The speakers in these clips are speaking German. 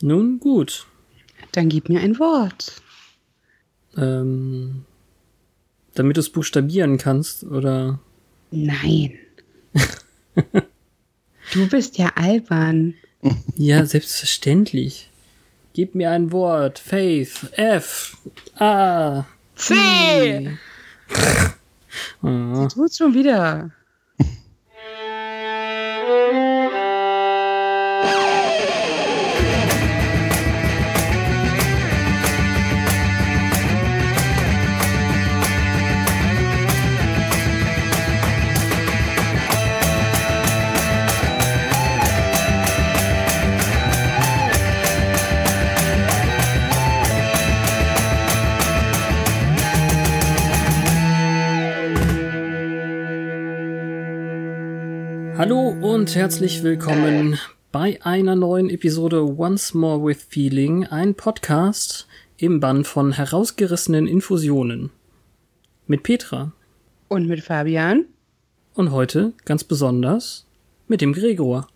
Nun gut. Dann gib mir ein Wort. Ähm, damit du es buchstabieren kannst, oder? Nein. du bist ja albern. Ja, selbstverständlich. Gib mir ein Wort. Faith. F. A. C. Oh. Tut's schon wieder. Und herzlich willkommen bei einer neuen Episode Once More with Feeling, ein Podcast im Bann von herausgerissenen Infusionen. Mit Petra. Und mit Fabian? Und heute ganz besonders mit dem Gregor.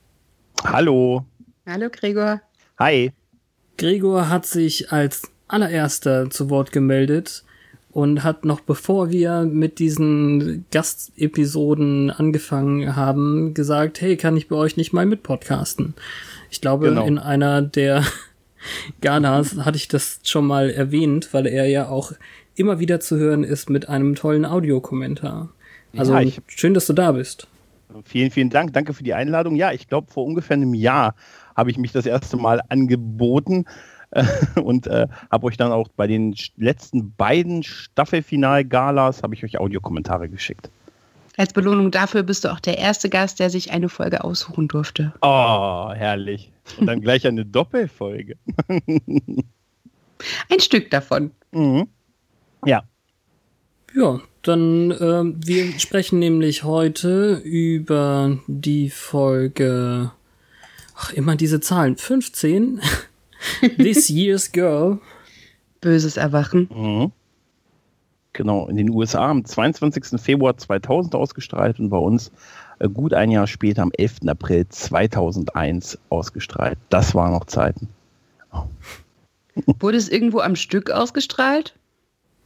Hallo. Hallo Gregor. Hi. Gregor hat sich als allererster zu Wort gemeldet und hat noch bevor wir mit diesen Gastepisoden angefangen haben, gesagt, hey, kann ich bei euch nicht mal mit podcasten? Ich glaube, Genau. in einer der Galas hatte ich das schon mal erwähnt, weil er ja auch immer wieder zu hören ist mit einem tollen Audiokommentar. Also Ja, schön, dass du da bist. Vielen, vielen Dank. Danke für die Einladung. Ja, ich glaube, vor ungefähr einem Jahr habe ich mich das erste Mal angeboten und äh, habe euch dann auch bei den letzten beiden Staffelfinal-Galas habe ich euch Audiokommentare geschickt. Als Belohnung dafür bist du auch der erste Gast, der sich eine Folge aussuchen durfte. Oh, herrlich. Und dann gleich eine Doppelfolge. Ein Stück davon. Mhm. Ja, Ja, dann ähm, wir sprechen nämlich heute über die Folge, ach immer diese Zahlen, 15, This Year's Girl. Böses Erwachen. Mhm. Genau, in den USA am 22. Februar 2000 ausgestrahlt und bei uns äh, gut ein Jahr später am 11. April 2001 ausgestrahlt. Das waren noch Zeiten. Wurde es irgendwo am Stück ausgestrahlt?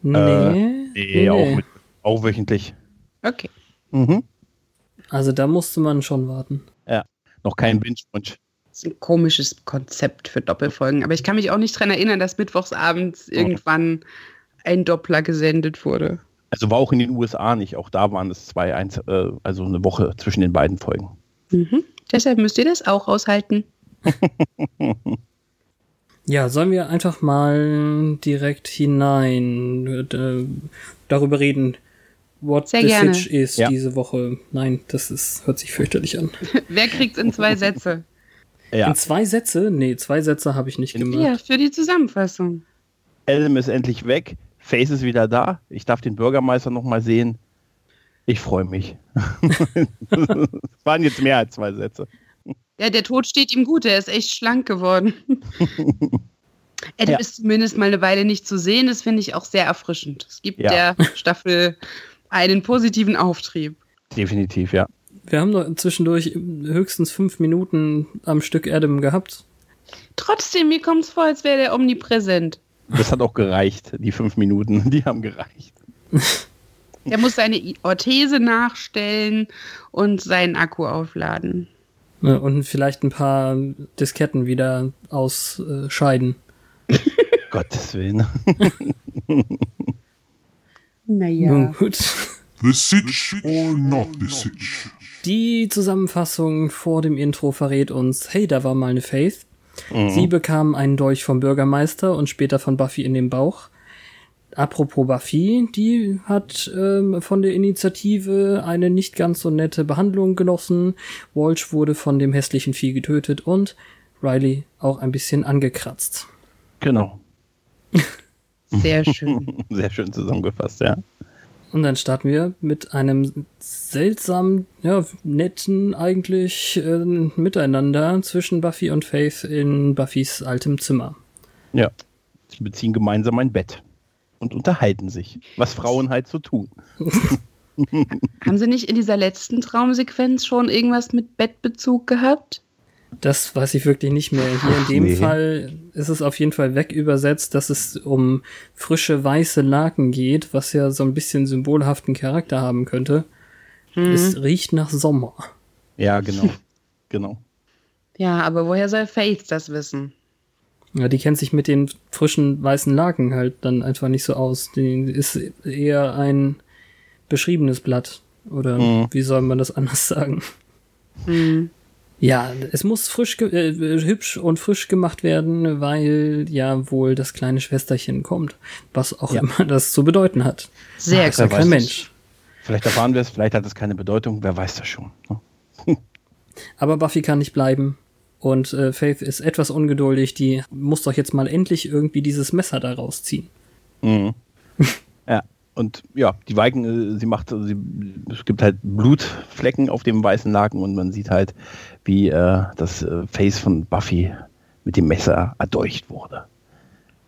Nee, Äh, Nee, Auch, mit, auch wöchentlich. Okay. Mhm. Also da musste man schon warten. Noch kein Binge-Wunsch. Ist ein komisches Konzept für Doppelfolgen. Aber ich kann mich auch nicht dran erinnern, dass mittwochsabends irgendwann ein Doppler gesendet wurde. Also war auch in den USA nicht. Auch da waren es zwei, eins, äh, also eine Woche zwischen den beiden Folgen. Mhm. Deshalb müsst ihr das auch aushalten. Ja, sollen wir einfach mal direkt hinein äh, darüber reden, what Sehr the gerne. Sitch ist Ja. diese Woche. Nein, das ist, hört sich fürchterlich an. Wer kriegt's in zwei Sätze? Ja, In zwei Sätze? Nee, zwei Sätze habe ich nicht gemacht. Ja, für die Zusammenfassung. Adam ist endlich weg. Face ist wieder da. Ich darf den Bürgermeister noch mal sehen. Ich freue mich. Es waren jetzt mehr als zwei Sätze. Ja, der Tod steht ihm gut. Er ist echt schlank geworden. Adam Ja. ist zumindest mal eine Weile nicht zu sehen. Das finde ich auch sehr erfrischend. Es gibt Ja. der Staffel einen positiven Auftrieb. Definitiv, ja. Wir haben doch zwischendurch höchstens fünf Minuten am Stück Adam gehabt. Trotzdem, mir kommt es vor, als wäre der omnipräsent. Das hat auch gereicht. Die fünf Minuten, die haben gereicht. Der muss seine Orthese nachstellen und seinen Akku aufladen. Ne, Und vielleicht ein paar Disketten wieder ausscheiden. Gottes Willen. Naja. Nun gut. The Sitch or not the Sitch? Die Zusammenfassung vor dem Intro verrät uns, hey, da war mal eine Faith. Sie bekam einen Dolch vom Bürgermeister und später von Buffy in den Bauch. Apropos Buffy, die hat ähm, von der Initiative eine nicht ganz so nette Behandlung genossen. Walsh wurde von dem hässlichen Vieh getötet und Riley auch ein bisschen angekratzt. Genau. Sehr schön. Sehr schön zusammengefasst, ja. Und dann starten wir mit einem seltsamen, ja, netten eigentlich äh, Miteinander zwischen Buffy und Faith in Buffys altem Zimmer. Ja. Sie beziehen gemeinsam ein Bett und unterhalten sich, was Frauen halt so tun. Haben Sie nicht in dieser letzten Traumsequenz schon irgendwas mit Bettbezug gehabt? Das weiß ich wirklich nicht mehr. Hier in dem nee. Fall ist es auf jeden Fall wegübersetzt, dass es um frische weiße Laken geht, was ja so ein bisschen symbolhaften Charakter haben könnte. Es riecht nach Sommer. Ja, genau. genau. Ja, aber woher soll Faith das wissen? Ja, die kennt sich mit den frischen weißen Laken halt dann einfach nicht so aus. Die ist eher ein beschriebenes Blatt. Oder Mhm. wie soll man das anders sagen? Hm. Ja, es muss frisch, ge- äh, hübsch und frisch gemacht werden, weil ja wohl das kleine Schwesterchen kommt. Was auch Ja. immer das zu bedeuten hat. Sehr ist ja wer kein Mensch. Vielleicht erfahren wir es, vielleicht hat es keine Bedeutung, wer weiß das schon. ne? Aber Buffy kann nicht bleiben. Und äh, Faith ist etwas ungeduldig. Die muss doch jetzt mal endlich irgendwie dieses Messer da rausziehen. Mhm. ja, und ja, die Weiken, äh, sie macht, sie, es gibt halt Blutflecken auf dem weißen Laken und man sieht halt, wie äh, das äh, Face von Buffy mit dem Messer erdolcht wurde.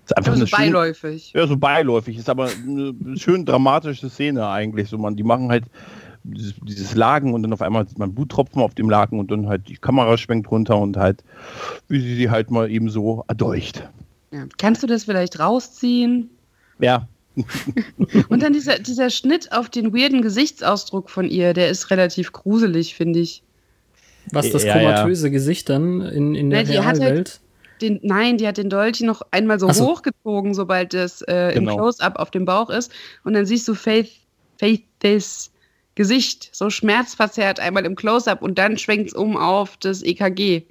Ist einfach Also schön- beiläufig. Ja, so beiläufig. Ist aber eine schön dramatische Szene eigentlich. So man, die machen halt dieses, dieses Lagen und dann auf einmal sieht man Bluttropfen auf dem Laken und dann halt die Kamera schwenkt runter und halt, wie sie sie halt mal eben so erdolcht. Ja. Kannst du das vielleicht rausziehen? Ja, Und dann dieser, dieser Schnitt auf den weirden Gesichtsausdruck von ihr, der ist relativ gruselig, finde ich. Was das Ja, ja. komatöse Gesicht dann in, in der Ja, halt- Realwelt. Den, nein, die hat den Dolch noch einmal so so. hochgezogen, sobald es äh, im Genau. Close-Up auf dem Bauch ist. Und dann siehst du Faith, Faiths Gesicht so schmerzverzerrt einmal im Close-Up und dann schwenkt es um auf das EKG.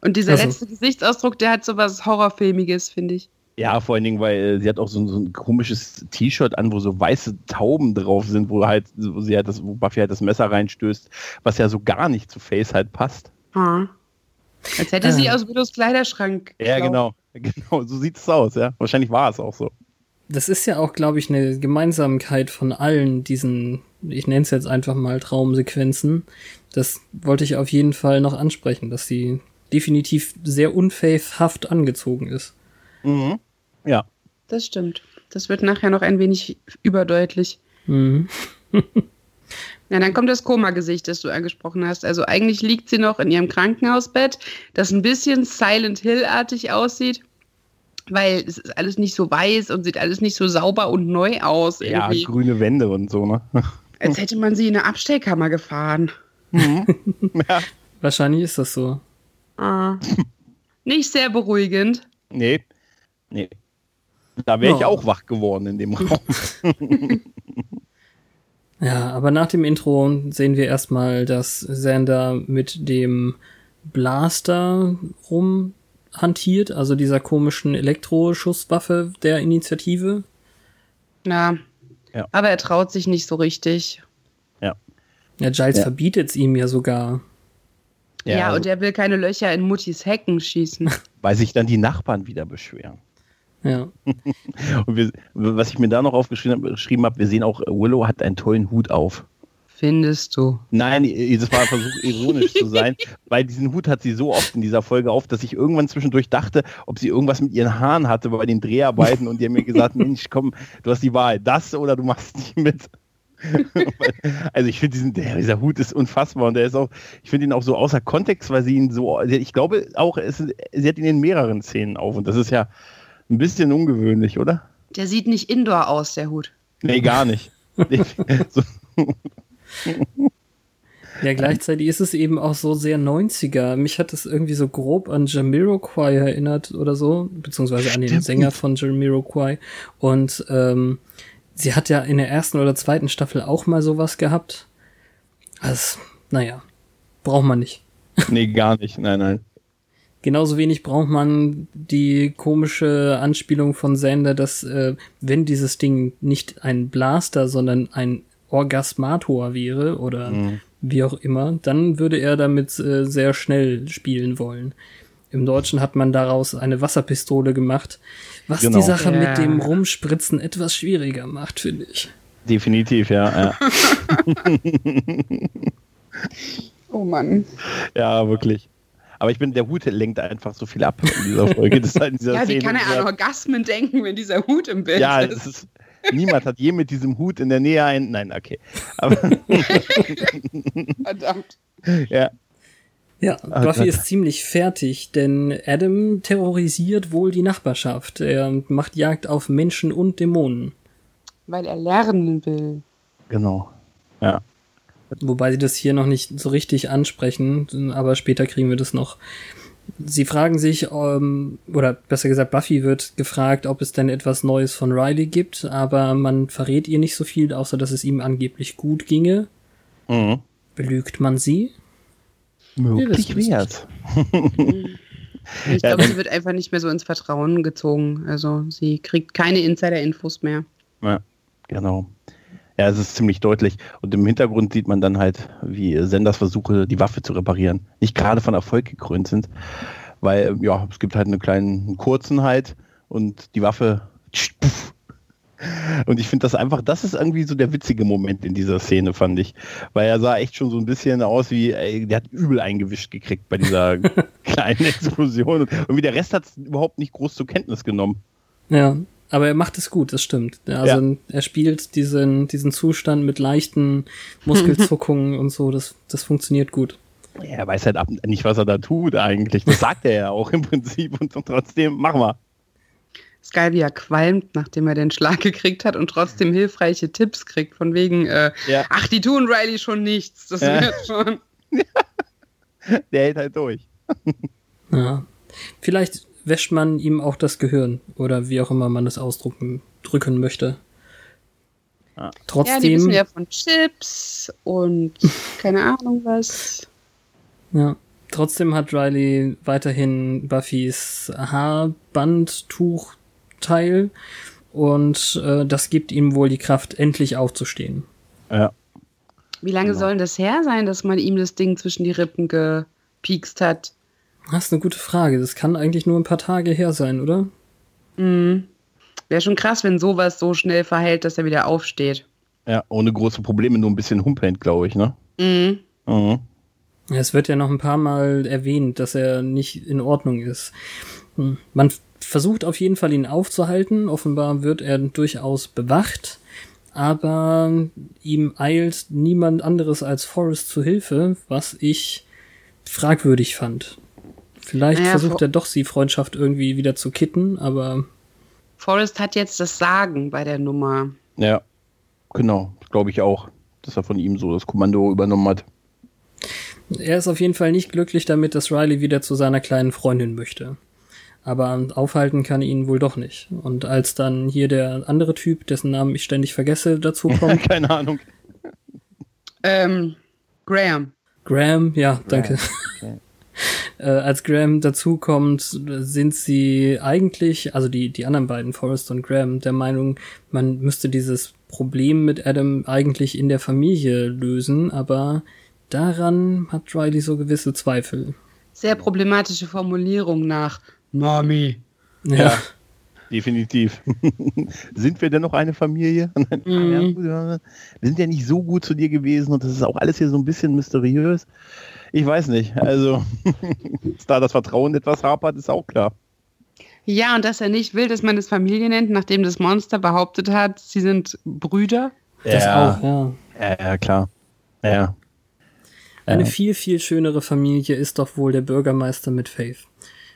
Und dieser Ach so. letzte Gesichtsausdruck, der hat so was Horrorfilmiges, finde ich. Ja, vor allen Dingen, weil äh, sie hat auch so, ein- so ein komisches T-Shirt an, wo so weiße Tauben drauf sind, wo halt, wo sie halt das, wo Buffy halt das Messer reinstößt, was ja so gar nicht zu Face halt passt. Ha. Als hätte sie Ah. aus Willows Kleiderschrank. Ja, geklaut. genau. Genau, so sieht es aus, ja. Wahrscheinlich war es auch so. Das ist ja auch, glaube ich, eine Gemeinsamkeit von allen diesen, ich nenne es jetzt einfach mal Traumsequenzen. Das wollte ich auf jeden Fall noch ansprechen, dass sie definitiv sehr unfaithhaft angezogen ist. Mhm. Ja. Das stimmt. Das wird nachher noch ein wenig überdeutlich. Mhm. Ja, dann kommt das Koma-Gesicht, das du angesprochen hast. Also eigentlich liegt sie noch in ihrem Krankenhausbett, das ein bisschen Silent Hill-artig aussieht, weil es ist alles nicht so weiß und sieht alles nicht so sauber und neu aus. Ja, Irgendwie. grüne Wände und so, ne? Als hätte man sie in eine Abstellkammer gefahren. ja. Wahrscheinlich ist das so. Ah. Nicht sehr beruhigend. Nee. Nee. Da wäre ich Ja. auch wach geworden in dem Raum. Ja, aber nach dem Intro sehen wir erstmal, dass Xander mit dem Blaster rumhantiert, also dieser komischen Elektroschusswaffe der Initiative. Ja. Ja. Aber er traut sich nicht so richtig. Ja, Giles Ja. verbietet es ihm ja sogar. Ja, also, und er will keine Löcher in Muttis Hecken schießen. weil sich dann die Nachbarn wieder beschweren. Ja. Und wir, was ich mir da noch aufgeschrieben habe, wir sehen auch, Willow hat einen tollen Hut auf. Findest du? Nein, das war ein Versuch, ironisch zu sein, weil diesen Hut hat sie so oft in dieser Folge auf, dass ich irgendwann zwischendurch dachte, ob sie irgendwas mit ihren Haaren hatte bei den Dreharbeiten und die haben mir gesagt, Mensch, komm, du hast die Wahl, das oder du machst nicht mit. also ich finde diesen, der, dieser Hut ist unfassbar und der ist auch, ich finde ihn auch so außer Kontext, weil sie ihn so, ich glaube auch, es, sie hat ihn in mehreren Szenen auf und das ist ja ein bisschen ungewöhnlich, oder? Der sieht nicht indoor aus, der Hut. Nee, gar nicht. Ja, gleichzeitig ist es eben auch so sehr 90er. Mich hat es irgendwie so grob an Jamiroquai erinnert oder so, beziehungsweise an den Stimmt. Sänger von Jamiroquai. Und ähm, sie hat ja in der ersten oder zweiten Staffel auch mal sowas gehabt. Also, naja, braucht man nicht. nee, gar nicht. Nein, nein. Genauso wenig braucht man die komische Anspielung von Sander, dass äh, wenn dieses Ding nicht ein Blaster, sondern ein Orgasmator wäre oder wie auch immer, dann würde er damit äh, sehr schnell spielen wollen. Im Deutschen hat man daraus eine Wasserpistole gemacht, was Genau. die Sache Ja. mit dem Rumspritzen etwas schwieriger macht, finde ich. Definitiv, ja. Ja, Oh Mann. ja wirklich. Aber ich bin, der Hut lenkt einfach so viel ab in dieser Folge. Das halt in dieser Ja, wie Szene, kann er an Orgasmen denken, wenn dieser Hut im Bild Ja, ist? ist, niemand hat je mit diesem Hut in der Nähe ein. Nein, okay. Aber Verdammt. ja, Ja, Ah, Buffy Gott. ist ziemlich fertig, denn Adam terrorisiert wohl die Nachbarschaft. Er macht Jagd auf Menschen und Dämonen. Weil er lernen will. genau. Ja. Wobei sie das hier noch nicht so richtig ansprechen, aber später kriegen wir das noch. Sie fragen sich, ähm, oder besser gesagt, Buffy wird gefragt, ob es denn etwas Neues von Riley gibt, aber man verrät ihr nicht so viel, außer dass es ihm angeblich gut ginge. Mhm. Belügt man sie? Möglich wär's. Ich glaube, sie wird einfach nicht mehr so ins Vertrauen gezogen. Also sie kriegt keine Insider-Infos mehr. Ja, genau. Ja, es ist ziemlich deutlich. Und im Hintergrund sieht man dann halt, wie Senders Versuche, die Waffe zu reparieren, nicht gerade von Erfolg gekrönt sind. Weil, ja, es gibt halt einen kleinen einen kurzen halt und die Waffe. Und ich finde das einfach, das ist irgendwie so der witzige Moment in dieser Szene, fand ich. Weil er sah echt schon so ein bisschen aus wie, ey, der hat übel eingewischt gekriegt bei dieser kleinen Explosion. Und irgendwie der Rest hat es überhaupt nicht groß zur Kenntnis genommen. Ja, aber er macht es gut, das stimmt. Also er spielt diesen, diesen Zustand mit leichten Muskelzuckungen und so, das, das funktioniert gut. Ja, Er weiß halt ab- nicht, was er da tut eigentlich. Das sagt er ja auch im Prinzip und trotzdem machen wir. Ist geil, wie er qualmt, nachdem er den Schlag gekriegt hat und trotzdem hilfreiche Tipps kriegt, von wegen, äh, Ja. ach, die tun Riley schon nichts. Das Ja. wird schon. Der hält halt durch. Ja. Vielleicht wäscht man ihm auch das Gehirn oder wie auch immer man das ausdrücken drücken möchte. Ah. Ja, die Trotzdem, wissen ja ja, von Chips und keine Ahnung was. trotzdem hat Riley weiterhin Buffys Haarbandtuchteil und äh, das gibt ihm wohl die Kraft, endlich aufzustehen. Ja. Wie lange Genau. soll denn das her sein, dass man ihm das Ding zwischen die Rippen gepiekst hat? Das ist eine gute Frage. Das kann eigentlich nur ein paar Tage her sein, oder? Mhm. Wäre schon krass, wenn sowas so schnell verhält, dass er wieder aufsteht. ja, ohne große Probleme, nur ein bisschen humpelnd, glaube ich, ne? Mhm. Mhm. Ja, Es wird ja noch ein paar Mal erwähnt, dass er nicht in Ordnung ist. Hm. Man versucht auf jeden Fall ihn aufzuhalten. Offenbar wird er durchaus bewacht. Aber ihm eilt niemand anderes als Forrest zu Hilfe, was ich fragwürdig fand. Vielleicht Naja, versucht er doch, die Freundschaft irgendwie wieder zu kitten, aber Forrest hat jetzt das Sagen bei der Nummer. Ja, genau. Glaube ich auch, dass er von ihm so das Kommando übernommen hat. Er ist auf jeden Fall nicht glücklich damit, dass Riley wieder zu seiner kleinen Freundin möchte. Aber aufhalten kann er ihn wohl doch nicht. Und als dann hier der andere Typ, dessen Namen ich ständig vergesse, dazu kommt, Keine Ahnung. Ähm, Graham. Graham, ja, danke. Okay. Äh, als Graham dazukommt, sind sie eigentlich, also die, die anderen beiden, Forrest und Graham, der Meinung, man müsste dieses Problem mit Adam eigentlich in der Familie lösen, aber daran hat Riley so gewisse Zweifel. Sehr problematische Formulierung nach Mami. Ja. Definitiv. sind wir denn noch eine Familie? Mhm. Ja, ja. wir sind ja nicht so gut zu dir gewesen und das ist auch alles hier so ein bisschen mysteriös. Ich weiß nicht. Also, dass da das Vertrauen etwas hapert, ist auch klar. Ja, und dass er nicht will, dass man es Familie nennt, nachdem das Monster behauptet hat, sie sind Brüder. Das ja, auch, ja. Ja, ja, klar. Ja. Eine Ja. viel, viel schönere Familie ist doch wohl der Bürgermeister mit Faith.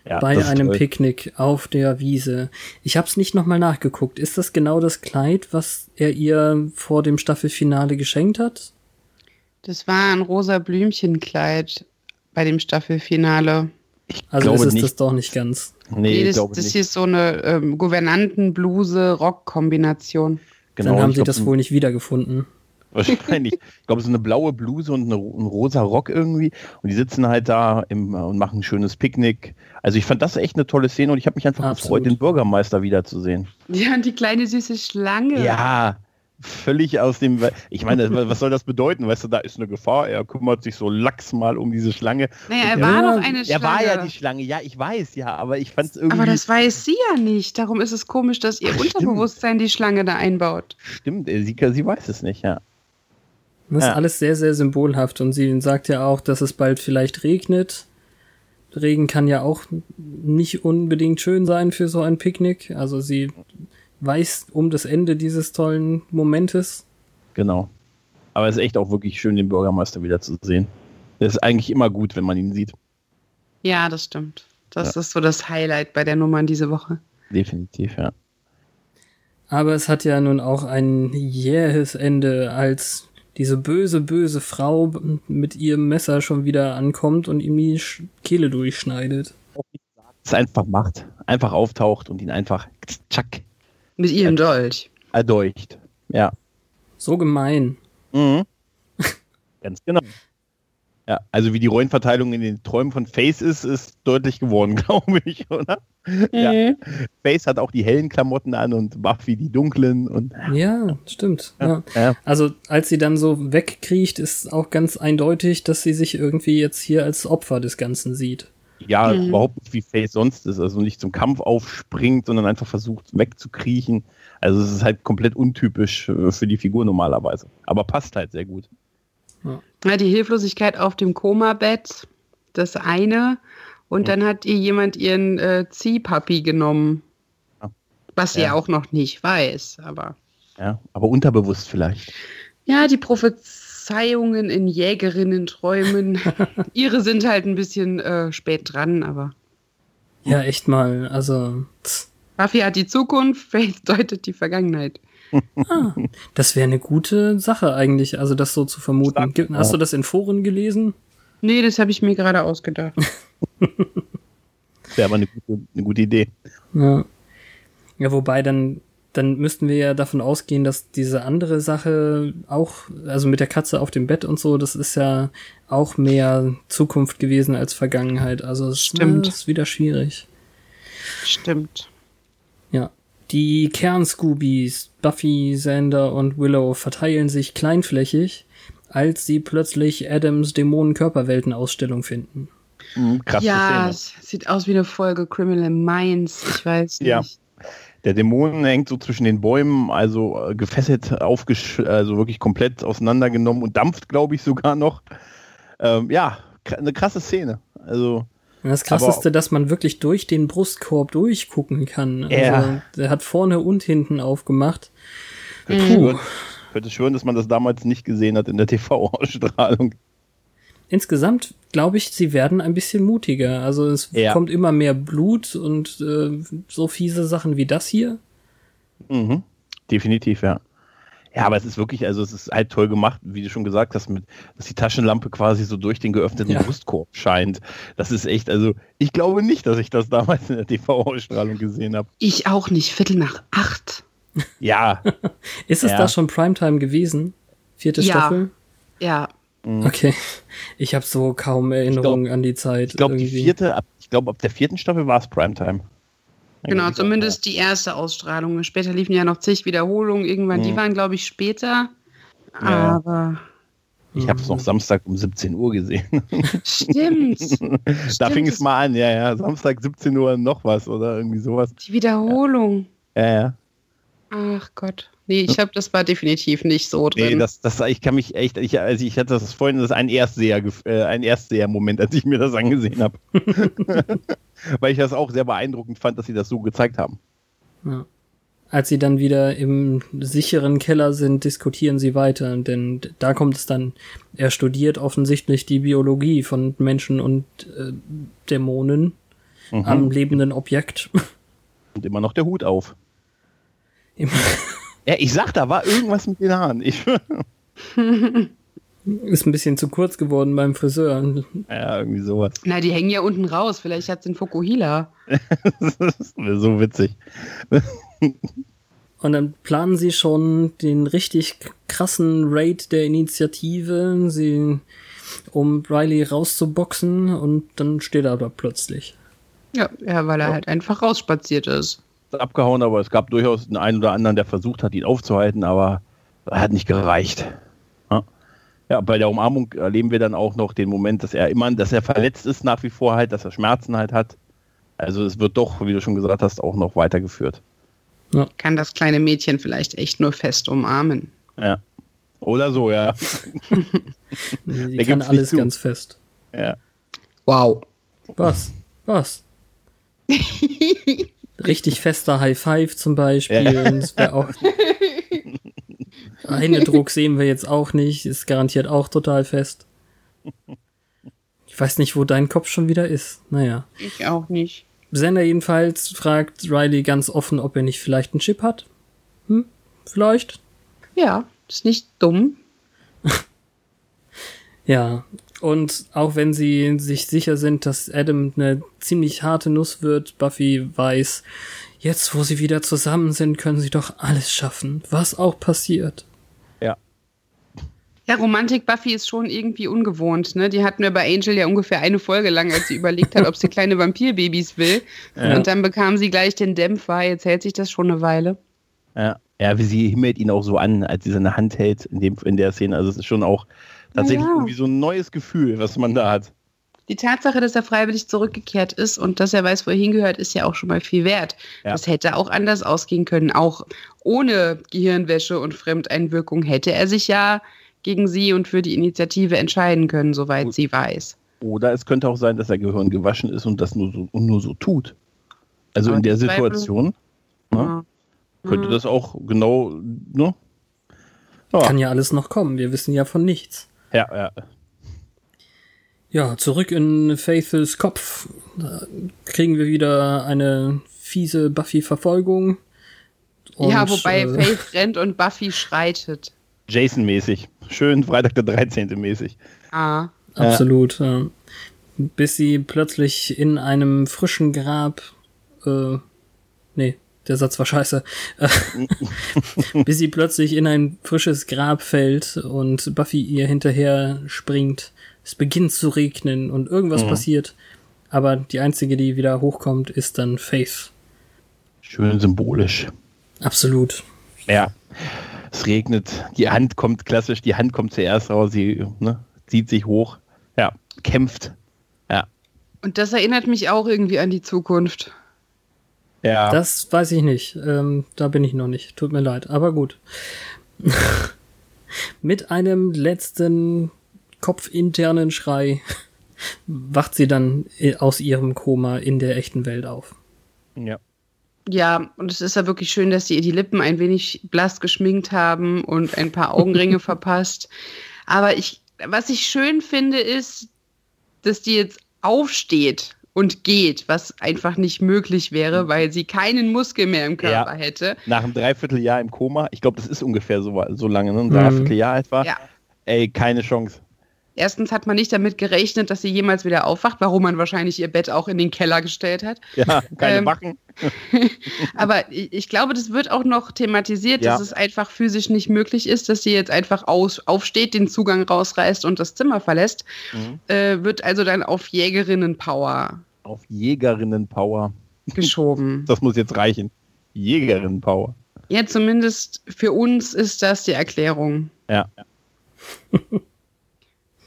ja bei das einem toll. Picknick auf der Wiese. Ich hab's nicht nochmal nachgeguckt. Ist das genau das Kleid, was er ihr vor dem Staffelfinale geschenkt hat? Das war ein rosa Blümchenkleid bei dem Staffelfinale. Also glaube ist es nicht. das doch nicht ganz. Nee, Nee, ich das, glaube das nicht. hier ist so eine ähm, Gouvernanten-Bluse-Rock-Kombination. genau, Dann haben ich sie glaub, das wohl nicht wiedergefunden. Wahrscheinlich. Ich glaube, so eine blaue Bluse und eine, ein rosa Rock irgendwie. Und die sitzen halt da im, und machen ein schönes Picknick. Also ich fand das echt eine tolle Szene und ich habe mich einfach Absolut. gefreut, den Bürgermeister wiederzusehen. Ja, und die kleine süße Schlange. Ja, völlig aus dem. Ich meine, was soll das bedeuten? Weißt du, da ist eine Gefahr. Er kümmert sich so lax mal um diese Schlange. Naja, er Und war Ja, doch eine Schlange. er war ja die Schlange, ja, ich weiß, ja, aber ich fand es irgendwie. Aber das weiß sie ja nicht. Darum ist es komisch, dass ihr Ach, stimmt. Unterbewusstsein die Schlange da einbaut. stimmt, äh, sie, sie weiß es nicht, ja. Das ist Ja. alles sehr, sehr symbolhaft. Und sie sagt ja auch, dass es bald vielleicht regnet. Regen kann ja auch nicht unbedingt schön sein für so ein Picknick. Also sie weiß um das Ende dieses tollen Momentes. Genau. Aber es ist echt auch wirklich schön, den Bürgermeister wieder zu sehen. Das ist eigentlich immer gut, wenn man ihn sieht. Ja, das stimmt. Das ist so das Highlight bei der Nummer diese Woche. Definitiv, ja. Aber es hat ja nun auch ein jähes Ende, als diese böse, böse Frau mit ihrem Messer schon wieder ankommt und ihm die Kehle durchschneidet. Es einfach macht. Einfach auftaucht und ihn einfach tschack Mit ihrem Dolch. erdolcht. Ja. So gemein. Mhm. Ganz genau. Ja, also wie die Rollenverteilung in den Träumen von Face ist, ist deutlich geworden, glaube ich, oder? Ja. Face hat auch die hellen Klamotten an und Buffy die dunklen und Ja, stimmt. Ja. ja, Also als sie dann so wegkriecht, ist auch ganz eindeutig, dass sie sich irgendwie jetzt hier als Opfer des Ganzen sieht. Ja Mhm. überhaupt nicht wie Face sonst ist, also nicht zum Kampf aufspringt, sondern einfach versucht wegzukriechen. Also es ist halt komplett untypisch äh, für die Figur normalerweise, aber passt halt sehr gut. Ja, die Hilflosigkeit auf dem Koma-Bett, das eine. Und dann hat ihr jemand ihren äh, Ziehpapi genommen. Ja. Was sie Ja. auch noch nicht weiß, aber. Ja, aber unterbewusst vielleicht. Ja, die Prophezeiungen in Jägerinnen-Träumen. ihre sind halt ein bisschen äh, spät dran, aber. Ja, echt mal. Also. Buffy hat die Zukunft, Faith deutet die Vergangenheit. das wäre eine gute Sache eigentlich, also das so zu vermuten. Stark. Hast Ja. du das in Foren gelesen? Nee, das habe ich mir gerade ausgedacht. Wäre aber eine gute, eine gute Idee. Ja. Ja, wobei dann, dann müssten wir ja davon ausgehen, dass diese andere Sache auch, also mit der Katze auf dem Bett und so, das ist ja auch mehr Zukunft gewesen als Vergangenheit. Also es Stimmt. ist wieder schwierig. Stimmt. Ja. Die Kern-Scoobies, Buffy, Xander und Willow verteilen sich kleinflächig, als sie plötzlich Adams Dämonen-Körperwelten-Ausstellung finden. Mhm, krasse ja, sieht aus wie eine Folge Criminal Minds. Ich weiß nicht. Ja. Der Dämon hängt so zwischen den Bäumen, also äh, gefesselt, aufgesch also wirklich komplett auseinandergenommen und dampft, glaube ich, sogar noch. Ähm, ja, eine krasse Szene. Also, das krasseste, dass man wirklich durch den Brustkorb durchgucken kann. Also, Ja. der hat vorne und hinten aufgemacht. ich schwören, ich könnte schwören, dass man das damals nicht gesehen hat in der TV-Ausstrahlung. Insgesamt glaube ich, sie werden ein bisschen mutiger. Also es Ja. kommt immer mehr Blut und äh, so fiese Sachen wie das hier. Mhm. Definitiv, ja. Ja, aber es ist wirklich, also es ist halt toll gemacht, wie du schon gesagt hast, mit, dass die Taschenlampe quasi so durch den geöffneten Ja. Brustkorb scheint. Das ist echt, also ich glaube nicht, dass ich das damals in der TV-Ausstrahlung gesehen habe. Ich auch nicht. Viertel nach acht. Ja, Ist es Ja. da schon Primetime gewesen? Vierte Ja. Staffel? Ja. Okay. Ich habe so kaum Erinnerungen an die Zeit. ich glaube, die vierte, ab, ich glaube, ab der vierten Staffel war es Primetime. Genau, zumindest die erste Ausstrahlung. Später liefen ja noch zig Wiederholungen. Irgendwann, die Mhm. waren, glaube ich, später. Ja. Aber Ich habe es noch Samstag um 17 Uhr gesehen. stimmt. da fing es mal an, ja, ja. Samstag 17 Uhr noch was oder irgendwie sowas. Die Wiederholung. Ja, ja. Ach Gott. Nee, ich glaube, das war definitiv nicht so drin. Nee, das, das, ich kann mich echt, ich, also ich hatte das vorhin, das ist ein Erstseher, äh, ein Erstseher-Moment, als ich mir das angesehen habe. Weil ich das auch sehr beeindruckend fand, dass sie das so gezeigt haben. Ja. Als sie dann wieder im sicheren Keller sind, diskutieren sie weiter, denn da kommt es dann, er studiert offensichtlich die Biologie von Menschen und äh, Dämonen Mhm. am lebenden Objekt. Und immer noch der Hut auf. Im- Ja, ich sag, da war irgendwas mit den Haaren. Ich, Ist ein bisschen zu kurz geworden beim Friseur. ja, irgendwie sowas. Na, die hängen ja unten raus. Vielleicht hat sie einen Fokuhila. Das wäre so witzig. Und dann planen sie schon den richtig krassen Raid der Initiative, sie, um Riley rauszuboxen und dann steht er aber plötzlich. Ja, ja, weil er halt einfach rausspaziert ist. Abgehauen, aber es gab durchaus den einen oder anderen, der versucht hat, ihn aufzuhalten, aber hat nicht gereicht. Ja. ja, bei der Umarmung erleben wir dann auch noch den Moment, dass er immer, dass er verletzt ist nach wie vor halt, dass er Schmerzen halt hat. Also es wird doch, wie du schon gesagt hast, auch noch weitergeführt. Kann das kleine Mädchen vielleicht echt nur fest umarmen. Ja. Oder so, ja. Die Da kann alles ganz fest. ja. Wow. Was? Was? Richtig fester High Five zum Beispiel. Ja. Das wäre auch. Händedruck sehen wir jetzt auch nicht. Ist garantiert auch total fest. Ich weiß nicht, wo dein Kopf schon wieder ist. Naja. Ich auch nicht. Sender jedenfalls fragt Riley ganz offen, ob er nicht vielleicht einen Chip hat. Hm? Vielleicht? Ja, ist nicht dumm. Ja. Und auch wenn sie sich sicher sind, dass Adam eine ziemlich harte Nuss wird, Buffy weiß, jetzt wo sie wieder zusammen sind, können sie doch alles schaffen, was auch passiert. Ja. Ja, Romantik Buffy ist schon irgendwie ungewohnt. Ne? Die hatten wir bei Angel ja ungefähr eine Folge lang, als sie überlegt hat, ob sie kleine Vampirbabys will. Ja. Und dann bekam sie gleich den Dämpfer. Jetzt hält sich das schon eine Weile. Ja. ja, wie sie himmelt ihn auch so an, als sie seine Hand hält in, dem, in der Szene. Also es ist schon auch tatsächlich Ja. irgendwie so ein neues Gefühl, was man da hat. Die Tatsache, dass er freiwillig zurückgekehrt ist und dass er weiß, wo er hingehört, ist ja auch schon mal viel wert. Ja. Das hätte auch anders ausgehen können. Auch ohne Gehirnwäsche und Fremdeinwirkung hätte er sich ja gegen sie und für die Initiative entscheiden können, soweit Gut. sie weiß. Oder es könnte auch sein, dass er Gehirn gewaschen ist und das nur so, und nur so tut. Also Aber in der Situation ne, Ja. könnte Mhm. das auch genau. Ne? Ja, Kann ja alles noch kommen, wir wissen ja von nichts. Ja, ja. Ja, zurück in Faiths Kopf. Da kriegen wir wieder eine fiese Buffy-Verfolgung. ja, wobei äh, Faith rennt und Buffy schreitet. Jason-mäßig. Schön Freitag der 13. mäßig. Ah. Absolut. Ja. Bis sie plötzlich in einem frischen Grab, äh, nee, der Satz war scheiße, bis sie plötzlich in ein frisches Grab fällt und Buffy ihr hinterher springt. Es beginnt zu regnen und irgendwas Mhm. passiert. Aber die einzige, die wieder hochkommt, ist dann Faith. Schön symbolisch. Absolut. Ja. Es regnet, die Hand kommt klassisch, die Hand kommt zuerst raus, sie ne, zieht sich hoch, ja, kämpft. Ja. Und das erinnert mich auch irgendwie an die Zukunft. Ja. Das weiß ich nicht. Ähm, da bin ich noch nicht. Tut mir leid. Aber gut. Mit einem letzten kopfinternen Schrei wacht sie dann aus ihrem Koma in der echten Welt auf. ja. Ja, und es ist ja wirklich schön, dass sie ihr die Lippen ein wenig blass geschminkt haben und ein paar Augenringe verpasst. Aber ich, was ich schön finde, ist, dass die jetzt aufsteht und geht, was einfach nicht möglich wäre, weil sie keinen Muskel mehr im Körper Ja. hätte. Nach einem Dreivierteljahr im Koma, ich glaube, das ist ungefähr so, so lange, ne? ein Mhm. Dreivierteljahr etwa. Ja. Ey, keine Chance. Erstens hat man nicht damit gerechnet, dass sie jemals wieder aufwacht, warum man wahrscheinlich ihr Bett auch in den Keller gestellt hat. Ja, keine Ähm, Wachen. Aber ich ich glaube, das wird auch noch thematisiert, Ja. dass es einfach physisch nicht möglich ist, dass sie jetzt einfach aus, aufsteht, den Zugang rausreißt und das Zimmer verlässt. Mhm. Äh, wird also dann auf Jägerinnen-Power Auf Jägerinnen-Power. geschoben. Das muss jetzt reichen. Jägerinnen-Power. ja, zumindest für uns ist das die Erklärung. Ja.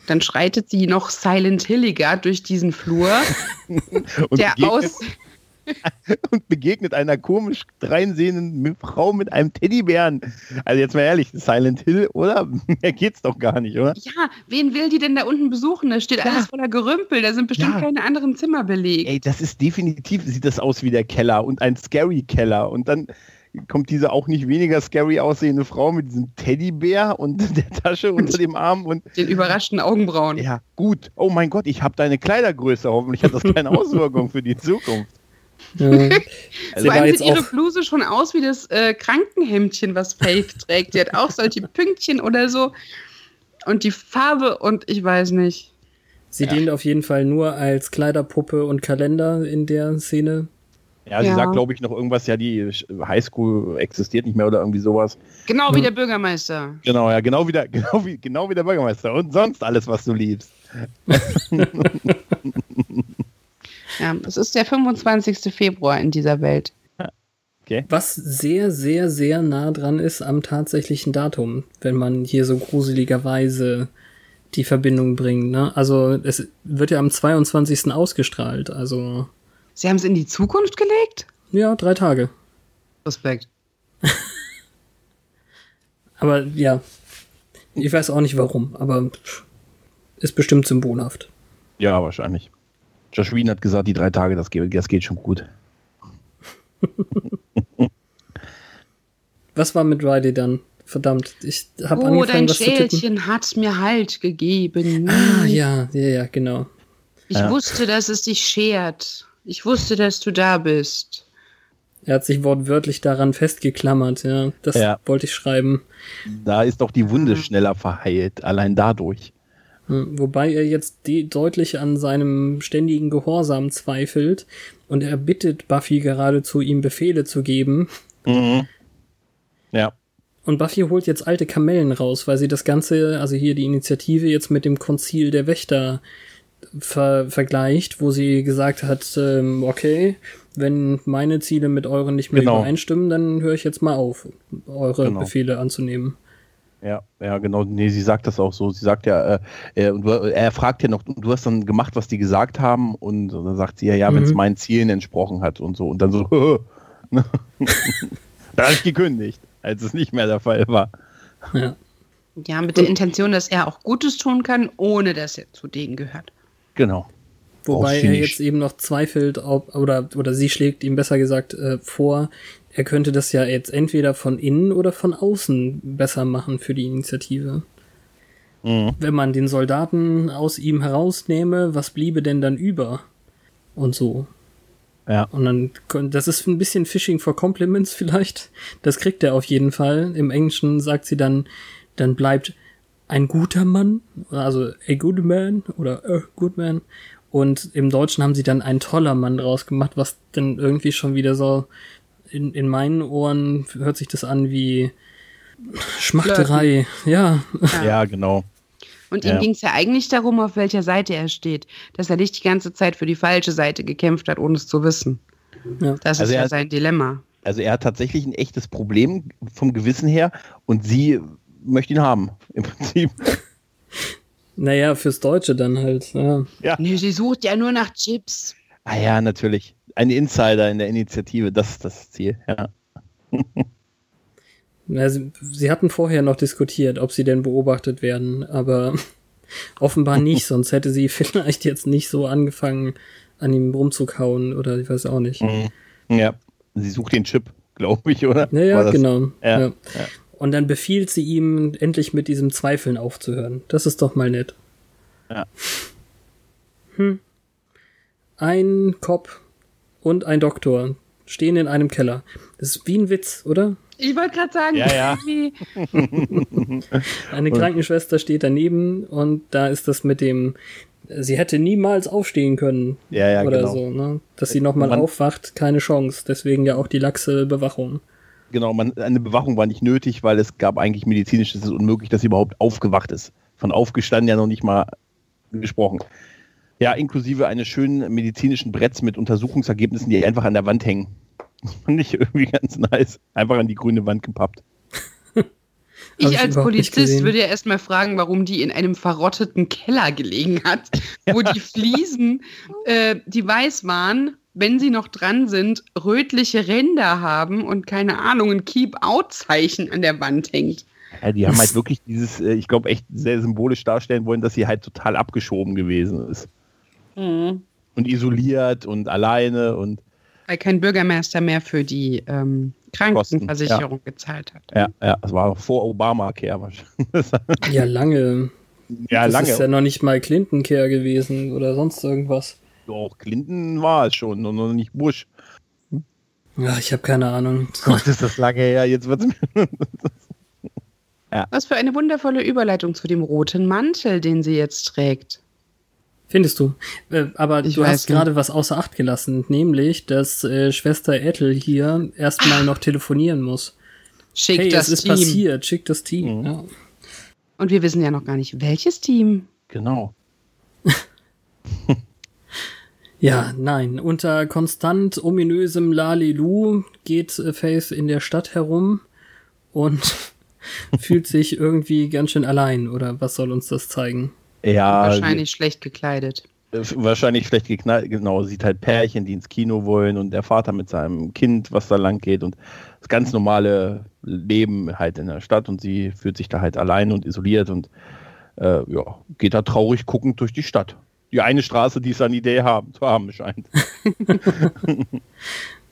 Dann schreitet sie noch Silent Hilliger durch diesen Flur, der aus. und begegnet einer komisch dreinsehenden Frau mit einem Teddybären. Also jetzt mal ehrlich, Silent Hill, oder? Mehr geht's doch gar nicht, oder? Ja, wen will die denn da unten besuchen? Da steht alles voller Gerümpel, da sind bestimmt Ja. keine anderen Zimmer belegt. Ey, das ist definitiv, sieht das aus wie der Keller und ein Scary Keller. Und dann kommt diese auch nicht weniger scary aussehende Frau mit diesem Teddybär und der Tasche unter dem Arm und Den überraschten Augenbrauen. ja, gut. Oh mein Gott, ich habe deine Kleidergröße. Hoffentlich hat das keine Auswirkung für die Zukunft. Ja. Also Sie Vor war allem jetzt sieht ihre Bluse schon aus wie das äh, Krankenhemdchen, was Faith trägt. Die hat auch solche Pünktchen oder so. Und die Farbe und ich weiß nicht. sie dient auf jeden Fall nur als Kleiderpuppe und Kalender in der Szene. Ja, sie Ja. sagt, glaube ich, noch irgendwas, ja, die Highschool existiert nicht mehr oder irgendwie sowas. Genau wie der Bürgermeister. Genau, ja, genau wie der, genau wie, genau wie der Bürgermeister und sonst alles, was du liebst. Ja, es ist der 25. Februar in dieser Welt. Okay. Was sehr, sehr, sehr nah dran ist am tatsächlichen Datum, wenn man hier so gruseligerweise die Verbindung bringt. Ne? Also es wird ja am 22. ausgestrahlt. Also Sie haben es in die Zukunft gelegt? ja, drei Tage. Respekt. Aber ja, ich weiß auch nicht warum, aber ist bestimmt symbolhaft. Ja, wahrscheinlich. Josh Wien hat gesagt, die drei Tage, das geht, das geht schon gut. Was war mit Riley dann? Verdammt, ich habe Oh, angefangen, dein was zu tippen. Schälchen hat mir Halt gegeben. Ah, ja, ja, ja, genau. Ich wusste, dass es dich schert. Ich wusste, dass du da bist. Er hat sich wortwörtlich daran festgeklammert, ja. Das Ja. wollte ich schreiben. Da ist doch die Wunde schneller verheilt, allein dadurch. Hm, Wobei er jetzt deutlich an seinem ständigen Gehorsam zweifelt und er bittet Buffy geradezu, ihm Befehle zu geben. Ja. Und Buffy holt jetzt alte Kamellen raus, weil sie das Ganze, also hier die Initiative jetzt mit dem Konzil der Wächter ver vergleicht, wo sie gesagt hat, ähm, okay, wenn meine Ziele mit euren nicht mehr Genau. übereinstimmen, dann höre ich jetzt mal auf, eure Genau. Befehle anzunehmen. Ja, ja, genau. Nee, sie sagt das auch so. Sie sagt ja, äh, äh, und du, er fragt ja noch, du hast dann gemacht, was die gesagt haben, und, dann sagt sie ja, ja, wenn es Mhm. meinen Zielen entsprochen hat und so. Und dann so, ne? da habe ich gekündigt, als es nicht mehr der Fall war. Ja. Ja, mit der Intention, dass er auch Gutes tun kann, ohne dass er zu denen gehört. Genau. Wobei er jetzt eben noch zweifelt, ob, oder, oder sie schlägt ihm besser gesagt äh, vor, er könnte das ja jetzt entweder von innen oder von außen besser machen für die Initiative. Mhm. Wenn man den Soldaten aus ihm herausnehme, was bliebe denn dann über? Und so. Ja. Und dann, das ist ein bisschen Fishing for Compliments vielleicht. Das kriegt er auf jeden Fall. Im Englischen sagt sie dann, dann bleibt ein guter Mann, also a good man oder a good man. Und im Deutschen haben sie dann ein toller Mann draus gemacht, was dann irgendwie schon wieder so in, in meinen Ohren hört sich das an wie Schmachterei. Ja, Ja, genau. Und Ja. ihm ging es ja eigentlich darum, auf welcher Seite er steht. Dass er nicht die ganze Zeit für die falsche Seite gekämpft hat, ohne es zu wissen. Ja. Das Also ist ja hat- sein Dilemma. Also er hat tatsächlich ein echtes Problem vom Gewissen her und sie möchte ihn haben, im Prinzip. naja, fürs Deutsche dann halt. Ja. Nee, sie sucht ja nur nach Chips. Ah ja, natürlich. Ein Insider in der Initiative, das ist das Ziel. Ja. Na, sie, sie hatten vorher noch diskutiert, ob sie denn beobachtet werden, aber offenbar nicht, sonst hätte sie vielleicht jetzt nicht so angefangen, an ihm rumzukauen oder ich weiß auch nicht. ja. Sie sucht den Chip, glaube ich, oder? Naja, das- genau. Ja, Ja. ja. Und dann befiehlt sie ihm, endlich mit diesem Zweifeln aufzuhören. Das ist doch mal nett. Ja. Hm. Ein Cop und ein Doktor stehen in einem Keller. Das ist wie ein Witz, oder? Ich wollte gerade sagen, Ja, ja. Eine Krankenschwester steht daneben und da ist das mit dem, sie hätte niemals aufstehen können. Ja, ja, oder genau. so, ne? Dass sie nochmal aufwacht, keine Chance. Deswegen ja auch die laxe Bewachung. Genau, man, eine Bewachung war nicht nötig, weil es gab eigentlich medizinisch, es ist unmöglich, dass sie überhaupt aufgewacht ist. Von aufgestanden ja noch nicht mal gesprochen. Ja, inklusive eines schönen medizinischen Bretts mit Untersuchungsergebnissen, die einfach an der Wand hängen. Das fand ich irgendwie ganz nice. Einfach an die grüne Wand gepappt. Ich als Polizist würde ja erstmal fragen, warum die in einem verrotteten Keller gelegen hat, wo die Fliesen, äh, die weiß waren, wenn sie noch dran sind, rötliche Ränder haben und keine Ahnung, ein Keep-Out-Zeichen an der Wand hängt. Ja, die haben halt wirklich dieses, äh, ich glaube, echt sehr symbolisch darstellen wollen, dass sie halt total abgeschoben gewesen ist. Mhm. Und isoliert und alleine und Weil kein Bürgermeister mehr für die ähm, Krankenversicherung gezahlt hat. ja, ja, das war vor Obamacare wahrscheinlich. Ja, lange. ja, das lange. ist ja noch nicht mal Clinton-Care gewesen oder sonst irgendwas. Doch, Clinton war es schon und noch nicht Bush. Ja, ich habe keine Ahnung. Gott, ist das lange her. Jetzt wird's mir. Was für eine wundervolle Überleitung zu dem roten Mantel, den sie jetzt trägt. Findest du? Äh, aber Ich du hast gerade was außer Acht gelassen, nämlich, dass äh, Schwester Ethel hier erstmal noch telefonieren muss. Schick hey, das es ist Team. passiert, schick das Team. Mhm. Ja. Und wir wissen ja noch gar nicht, welches Team. Genau. Ja, nein. Unter konstant ominösem Lalilu geht äh, Faith in der Stadt herum und fühlt sich irgendwie ganz schön allein. Oder was soll uns das zeigen? Ja, Wahrscheinlich schlecht gekleidet. äh, wahrscheinlich schlecht geknallt. Genau, sieht halt Pärchen, die ins Kino wollen und der Vater mit seinem Kind, was da lang geht und das ganz normale Leben halt in der Stadt und sie fühlt sich da halt allein und isoliert und äh, ja, geht da traurig guckend durch die Stadt. Die eine Straße, die es an Idee haben, zu haben scheint.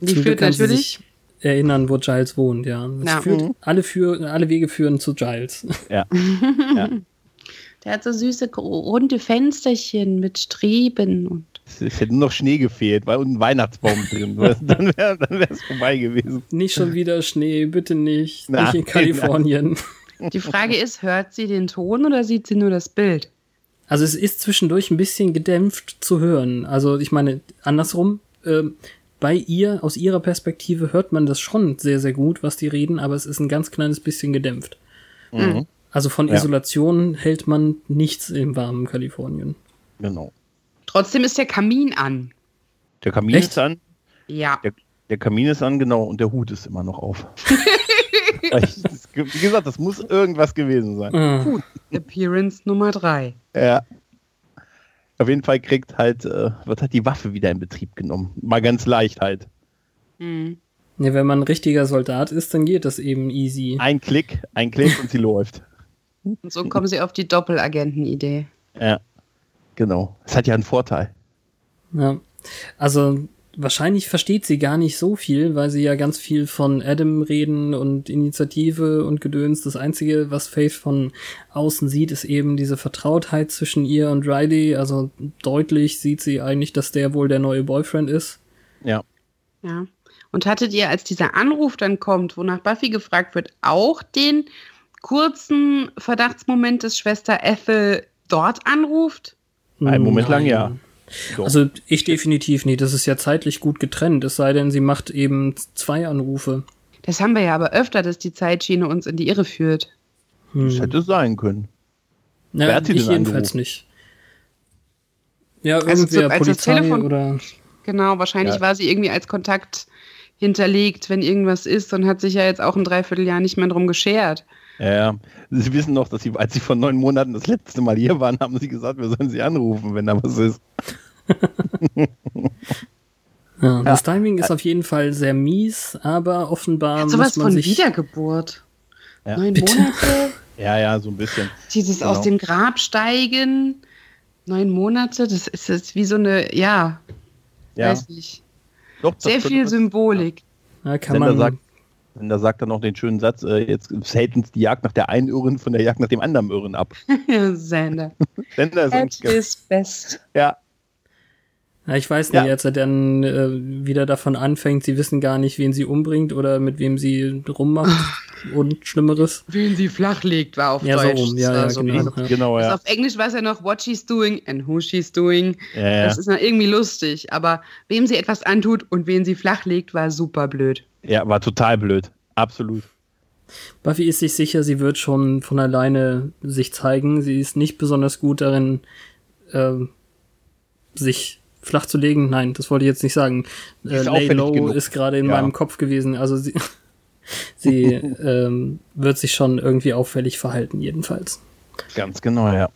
Die führt sie natürlich. sich erinnern, wo Giles wohnt, ja. Ja. führt, Mhm. alle, für, alle Wege führen zu Giles. Ja. Der hat so süße runde Fensterchen mit Streben und Es, hätte nur noch Schnee gefehlt, weil und ein Weihnachtsbaum drin. Du, dann wäre es vorbei gewesen. Nicht schon wieder Schnee, bitte nicht. Nein, nicht in Kalifornien. die Frage ist, hört sie den Ton oder sieht sie nur das Bild? Also es ist zwischendurch ein bisschen gedämpft zu hören. Also ich meine, andersrum, ähm, bei ihr, aus ihrer Perspektive hört man das schon sehr, sehr gut, was die reden, aber es ist ein ganz kleines bisschen gedämpft. Mhm. Also von Ja. Isolation hält man nichts im warmen Kalifornien. Genau. Trotzdem ist der Kamin an. Der Kamin Echt? ist an. Ja. Der, der Kamin ist an, genau, und der Hut ist immer noch auf. Wie gesagt, das muss irgendwas gewesen sein. Ah, Gut. Appearance Nummer drei. Ja. Auf jeden Fall kriegt halt, äh, wird halt die Waffe wieder in Betrieb genommen. Mal ganz leicht halt. Hm. ja, wenn man ein richtiger Soldat ist, dann geht das eben easy. Ein Klick, ein Klick und sie läuft. Und so kommen sie auf die Doppelagenten-Idee. Ja. Genau. Es hat ja einen Vorteil. Ja. Also wahrscheinlich versteht sie gar nicht so viel, weil sie ja ganz viel von Adam reden und Initiative und Gedöns. Das Einzige, was Faith von außen sieht, ist eben diese Vertrautheit zwischen ihr und Riley. Also deutlich sieht sie eigentlich, dass der wohl der neue Boyfriend ist. Ja. Ja. Und hattet ihr, als dieser Anruf dann kommt, wonach Buffy gefragt wird, auch den kurzen Verdachtsmoment, dass Schwester Ethel dort anruft? Einen Moment lang, Nein. ja. Doch. Also ich definitiv nicht. Das ist ja zeitlich gut getrennt. Es sei denn, sie macht eben zwei Anrufe. Das haben wir ja aber öfter, dass die Zeitschiene uns in die Irre führt. Hm. Das hätte sein können. Ja, Wer hat sie ich denn jedenfalls angerufen? nicht. Ja, Also irgendwer, so- als das Polizei Telefon- oder Genau, wahrscheinlich Ja. war sie irgendwie als Kontakt hinterlegt, wenn irgendwas ist und hat sich ja jetzt auch ein Dreivierteljahr nicht mehr drum geschert. Ja, ja. Sie wissen noch, dass sie, als sie vor neun Monaten das letzte Mal hier waren, haben sie gesagt, wir sollen sie anrufen, wenn da was ist. Ja, das Timing ist auf jeden Fall sehr mies, aber offenbar Hat sowas muss man von sich Wiedergeburt. Ja. Neun Bitte? Monate, Ja, ja, so ein bisschen. dieses Genau. aus dem Grab steigen. Neun Monate, das ist jetzt wie so eine, ja, Ja, weiß nicht. doch, Sehr viel was- Symbolik. ja, kann Sender man sagt, Sender sagt dann noch den schönen Satz, äh, jetzt hält uns die Jagd nach der einen Irren von der Jagd nach dem anderen Irren ab. Sender. Sender ist At eigentlich, is best. ja, Ja, ich weiß Ja. nicht, als er dann äh, wieder davon anfängt, sie wissen gar nicht, wen sie umbringt oder mit wem sie rummacht und Schlimmeres. Wen sie flach legt, war auf Ja, so Deutsch. rum, ja, ja, so genau. Ja. genau, Also ja. auf Englisch war es ja noch what she's doing and who she's doing. ja, ja. Das ist noch irgendwie lustig, aber wem sie etwas antut und wen sie flach legt, war super blöd. Ja, war total blöd. Absolut. Buffy ist sich sicher, sie wird schon von alleine sich zeigen. Sie ist nicht besonders gut darin, ähm, sich flach zu legen. Nein, das wollte ich jetzt nicht sagen. Äh, ist Lay Low genug. ist gerade in Ja. meinem Kopf gewesen. Also sie, sie ähm, wird sich schon irgendwie auffällig verhalten, jedenfalls. Ganz genau, ja.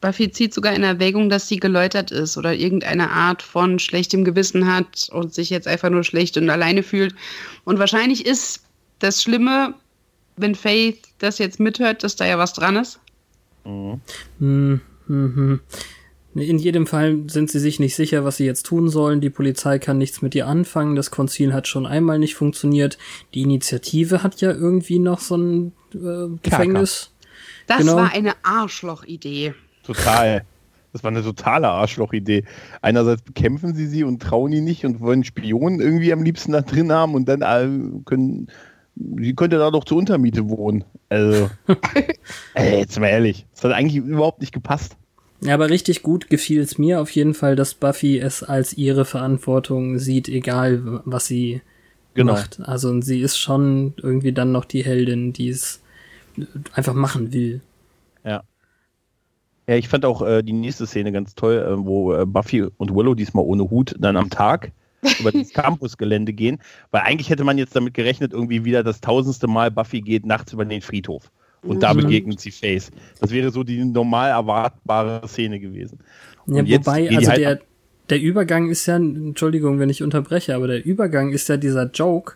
Buffy zieht sogar in Erwägung, dass sie geläutert ist oder irgendeine Art von schlechtem Gewissen hat und sich jetzt einfach nur schlecht und alleine fühlt. Und wahrscheinlich ist das Schlimme, wenn Faith das jetzt mithört, dass da ja was dran ist. Mhm. Hm, hm, hm. In jedem Fall sind sie sich nicht sicher, was sie jetzt tun sollen. Die Polizei kann nichts mit ihr anfangen. Das Konzil hat schon einmal nicht funktioniert. Die Initiative hat ja irgendwie noch so ein äh, Gefängnis. Das Genau. war eine Arschlochidee. Total. Das war eine totale Arschlochidee. Einerseits bekämpfen sie sie und trauen die nicht und wollen Spionen irgendwie am liebsten da drin haben und dann äh, können. Sie könnte da doch zur Untermiete wohnen. Also, ey, jetzt mal ehrlich. Das hat eigentlich überhaupt nicht gepasst. Ja, aber richtig gut gefiel es mir auf jeden Fall, dass Buffy es als ihre Verantwortung sieht, egal was sie Genau. macht. Also sie ist schon irgendwie dann noch die Heldin, die es einfach machen will. Ja. Ja, ich fand auch äh, die nächste Szene ganz toll, äh, wo äh, Buffy und Willow diesmal ohne Hut dann am Tag über das Campusgelände gehen, weil eigentlich hätte man jetzt damit gerechnet, irgendwie wieder das tausendste Mal Buffy geht nachts über den Friedhof und da Mhm. begegnet sie Face. Das wäre so die normal erwartbare Szene gewesen. Ja, Und jetzt wobei, also halt der, der Übergang ist ja, Entschuldigung, wenn ich unterbreche, aber der Übergang ist ja dieser Joke,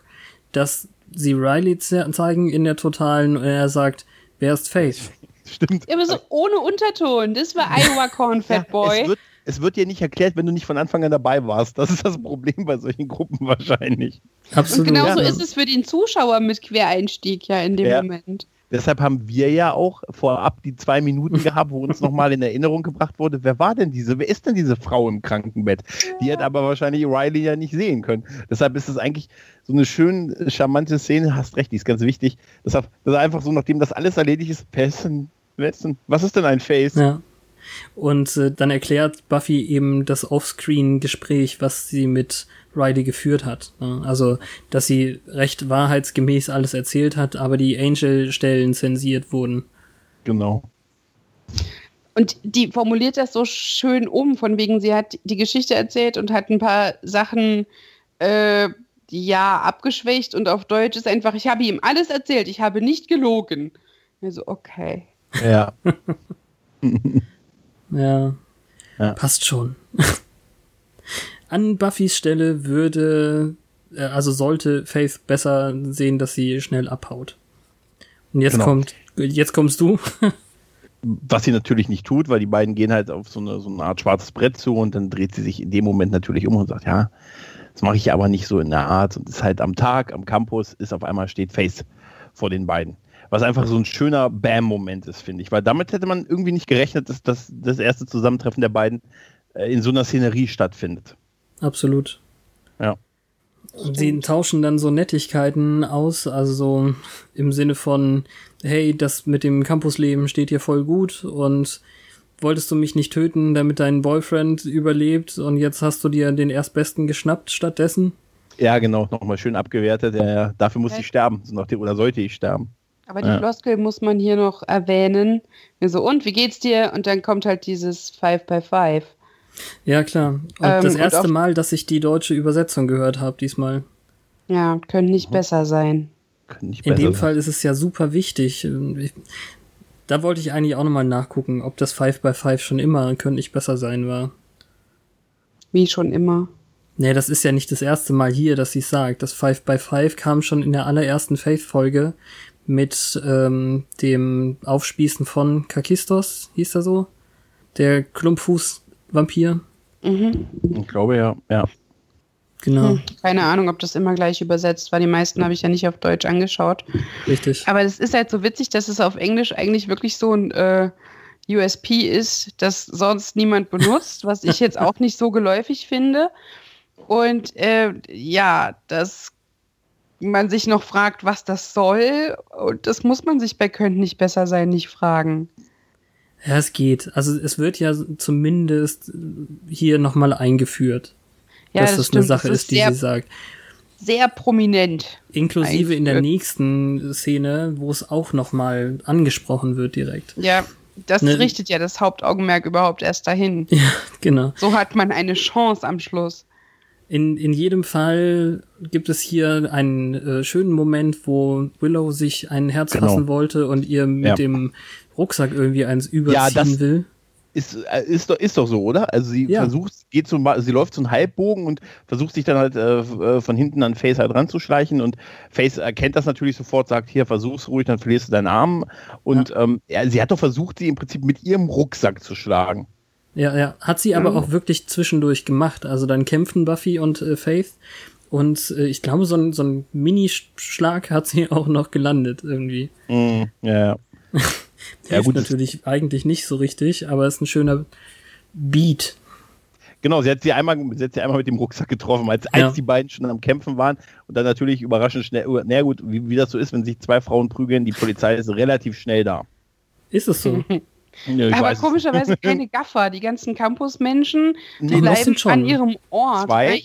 dass sie Riley ze- zeigen in der totalen, und er sagt, wer ist Faith? Stimmt. Ja, aber so ohne Unterton. Das war Iowa Corn, Fat Boy. Es wird, es wird dir nicht erklärt, wenn du nicht von Anfang an dabei warst. Das ist das Problem bei solchen Gruppen wahrscheinlich. Absolut. Und genauso Ja. ist es für den Zuschauer mit Quereinstieg ja in dem Ja. Moment. Deshalb haben wir ja auch vorab die zwei Minuten gehabt, wo uns nochmal in Erinnerung gebracht wurde, wer war denn diese, wer ist denn diese Frau im Krankenbett? Die hat aber wahrscheinlich Riley ja nicht sehen können. Deshalb ist es eigentlich so eine schön charmante Szene, hast recht, die ist ganz wichtig. Deshalb, das ist einfach so, nachdem das alles erledigt ist, wer denn, was ist denn ein Face? Ja. Und äh, dann erklärt Buffy eben das Offscreen-Gespräch, was sie mit Riley geführt hat. Ja, Also, dass sie recht wahrheitsgemäß alles erzählt hat, aber die Angel-Stellen zensiert wurden. Genau. Und die formuliert das so schön um, von wegen, sie hat die Geschichte erzählt und hat ein paar Sachen äh, ja abgeschwächt und auf Deutsch ist einfach, ich habe ihm alles erzählt, ich habe nicht gelogen. Also, okay. Ja. Ja. Ja. Passt schon. An Buffys Stelle würde, äh, also sollte Faith besser sehen, dass sie schnell abhaut. Und jetzt Genau. kommt, jetzt kommst du. Was sie natürlich nicht tut, weil die beiden gehen halt auf so eine, so eine Art schwarzes Brett zu und dann dreht sie sich in dem Moment natürlich um und sagt, ja, das mache ich aber nicht so in der Art und ist halt am Tag, am Campus, ist auf einmal steht Face vor den beiden. Was einfach so ein schöner Bam-Moment ist, finde ich, weil damit hätte man irgendwie nicht gerechnet, dass das, das erste Zusammentreffen der beiden äh, in so einer Szenerie stattfindet. Absolut. Ja. Und sie tauschen dann so Nettigkeiten aus, also so im Sinne von, hey, das mit dem Campusleben steht dir voll gut und wolltest du mich nicht töten, damit dein Boyfriend überlebt und jetzt hast du dir den Erstbesten geschnappt stattdessen? Ja, genau, nochmal schön abgewertet. Ja, ja, dafür muss Ja. ich sterben, so nach dem, oder sollte ich sterben. Aber die Ja. Floskel muss man hier noch erwähnen. So, und wie geht's dir? Und dann kommt halt dieses Five by Five. Ja, klar. Und Ähm, das und erste auch- Mal, dass ich die deutsche Übersetzung gehört habe diesmal. Ja, könnte nicht besser sein. Könnte nicht In besser dem sein. Fall ist es ja super wichtig. Ich, da wollte ich eigentlich auch nochmal nachgucken, ob das Five by Five schon immer könnte nicht besser sein war. Wie schon immer. Nee, das ist ja nicht das erste Mal hier, dass sie sagt. Das Five by Five kam schon in der allerersten Faith-Folge mit ähm, dem Aufspießen von Kakistos, hieß er so? Der Klumpfuß-Vampir. Ich glaube ja, ja. Genau, Hm, keine Ahnung, ob das immer gleich übersetzt war. Die meisten habe ich ja nicht auf Deutsch angeschaut. richtig. Aber es ist halt so witzig, dass es auf Englisch eigentlich wirklich so ein äh, USP ist, das sonst niemand benutzt, was ich jetzt auch nicht so geläufig finde. Und äh, ja, dass man sich noch fragt, was das soll. Und das muss man sich bei Könnt nicht besser sein, nicht fragen. Ja, es geht. Also es wird ja zumindest hier nochmal eingeführt, Ja, dass das, stimmt. eine Sache Das ist, die sehr, sie sagt. sehr prominent. Inklusive in der nächsten Szene, wo es auch nochmal angesprochen wird direkt. Ja, das Ne- richtet ja das Hauptaugenmerk überhaupt erst dahin. Ja, genau. So hat man eine Chance am Schluss. In, in jedem Fall gibt es hier einen äh, schönen Moment, wo Willow sich ein Herz Genau. fassen wollte und ihr mit Ja. dem Rucksack irgendwie eins überziehen das- will. Ist, äh, ist, doch, ist doch so, oder? Also sie Ja. versucht, geht so, sie läuft so einen Halbbogen und versucht sich dann halt äh, äh, von hinten an Face halt ranzuschleichen und Face erkennt das natürlich sofort, sagt, hier, versuch's ruhig, dann verlierst du deinen Arm. Und ähm, ja, sie hat doch versucht, sie im Prinzip mit ihrem Rucksack zu schlagen. Ja, ja. Hat sie aber Mhm. auch wirklich zwischendurch gemacht. Also dann kämpften Buffy und äh, Faith. Und äh, ich glaube, so ein, so ein Minischlag hat sie auch noch gelandet irgendwie. Mhm, ja, ja. Gut, das- natürlich eigentlich nicht so richtig, aber ist ein schöner Beat. Genau, sie hat sie einmal, sie hat sie einmal mit dem Rucksack getroffen, als, Ja. als die beiden schon am Kämpfen waren und dann natürlich überraschend schnell, na gut, wie, wie das so ist, wenn sich zwei Frauen prügeln, die Polizei ist relativ schnell da. Ist es so? Ja, ich Aber weiß es. komischerweise keine Gaffer. Die ganzen Campusmenschen, die Nee, bleiben an ihrem Ort. Zwei?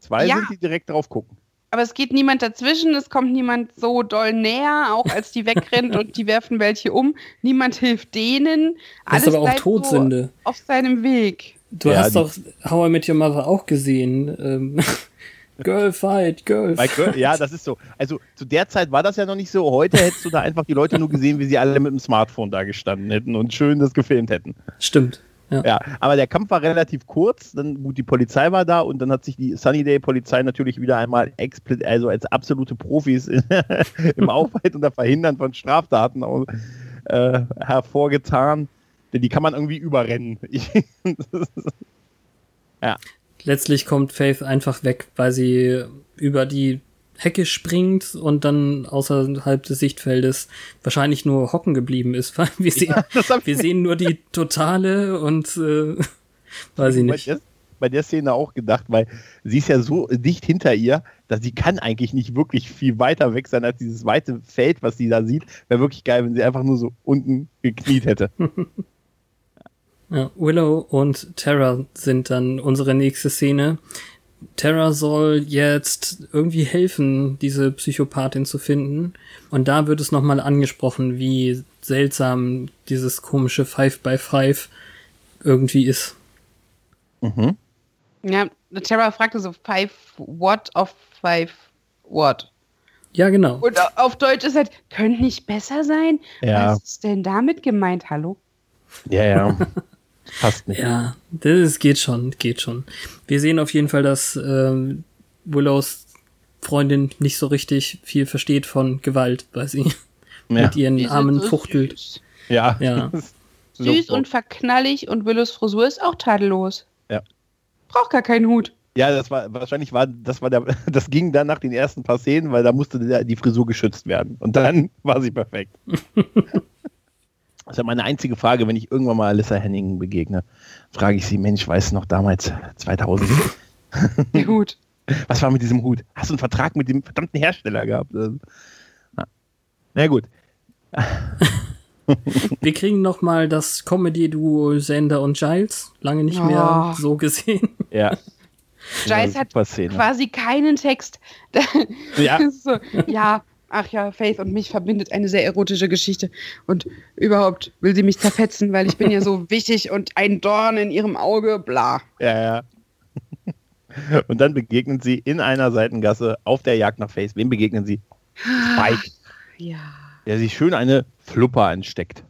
Zwei Ja. sind die direkt drauf gucken. aber es geht niemand dazwischen, es kommt niemand so doll näher, auch als die wegrennt und die werfen welche um. Niemand hilft denen. Das ist Alles aber auch Todsünde. So auf seinem Weg. Du Ja, hast doch How I Met Your Mother auch gesehen. Ähm, Girl Fight, Girl ja, das ist so. Also zu der Zeit war das ja noch nicht so. Heute hättest du da einfach die Leute nur gesehen, wie sie alle mit dem Smartphone da gestanden hätten und schön das gefilmt hätten. Stimmt. Ja. Ja, aber der Kampf war relativ kurz. Dann gut, die Polizei war da und dann hat sich die Sunnydale Polizei natürlich wieder einmal also als absolute Profis in, im Aufhalten oder Verhindern von Straftaten äh, hervorgetan. Denn die kann man irgendwie überrennen. Ich, Letztlich kommt Faith einfach weg, weil sie über die Hecke springt und dann außerhalb des Sichtfeldes wahrscheinlich nur hocken geblieben ist, weil wir sehen, ich wir sehen nur die totale und äh, weiß ich bei nicht. der, bei der Szene auch gedacht, weil sie ist ja so dicht hinter ihr, dass sie kann eigentlich nicht wirklich viel weiter weg sein als dieses weite Feld, was sie da sieht. Wäre wirklich geil, wenn sie einfach nur so unten gekniet hätte. Ja, Willow und Terra sind dann unsere nächste Szene. Terra soll jetzt irgendwie helfen, diese Psychopathin zu finden. Und da wird es nochmal angesprochen, wie seltsam dieses komische Five by Five irgendwie ist. Mhm. Ja, Terra fragte so, five what of five what? Ja, genau. Und au- auf Deutsch ist halt, könnte nicht besser sein? Ja. Was ist denn damit gemeint? Hallo? Ja, ja. Passt nicht. Ja, das geht schon, geht schon. Wir sehen auf jeden Fall, dass ähm, Willows Freundin nicht so richtig viel versteht von Gewalt, weil sie Ja. mit ihren Die Armen so fuchtelt. Süß, Ja. Ja. süß und verknallig und Willows Frisur ist auch tadellos. Ja. Braucht gar keinen Hut. Ja, das war wahrscheinlich war das war der das ging dann nach den ersten paar Szenen, weil da musste der, die Frisur geschützt werden und dann war sie perfekt. Das ist ja meine einzige Frage, wenn ich irgendwann mal Alyssa Henning begegne, frage ich sie, Mensch, weißt du noch damals 2000, Der Hut. was war mit diesem Hut? Hast du einen Vertrag mit dem verdammten Hersteller gehabt? Also, Na, na gut. Wir kriegen noch mal das Comedy-Duo Xander und Giles. Lange nicht Oh. mehr so gesehen. Ja. Giles hat quasi keinen Text. Ja. So, ja, ach ja, Faith und mich verbindet eine sehr erotische Geschichte. Und überhaupt will sie mich zerfetzen, weil ich bin ja so wichtig und ein Dorn in ihrem Auge, bla. Ja, ja. Und dann begegnen sie in einer Seitengasse auf der Jagd nach Face. Wem begegnen sie? Spike, Ja. der sich schön eine Flupper ansteckt.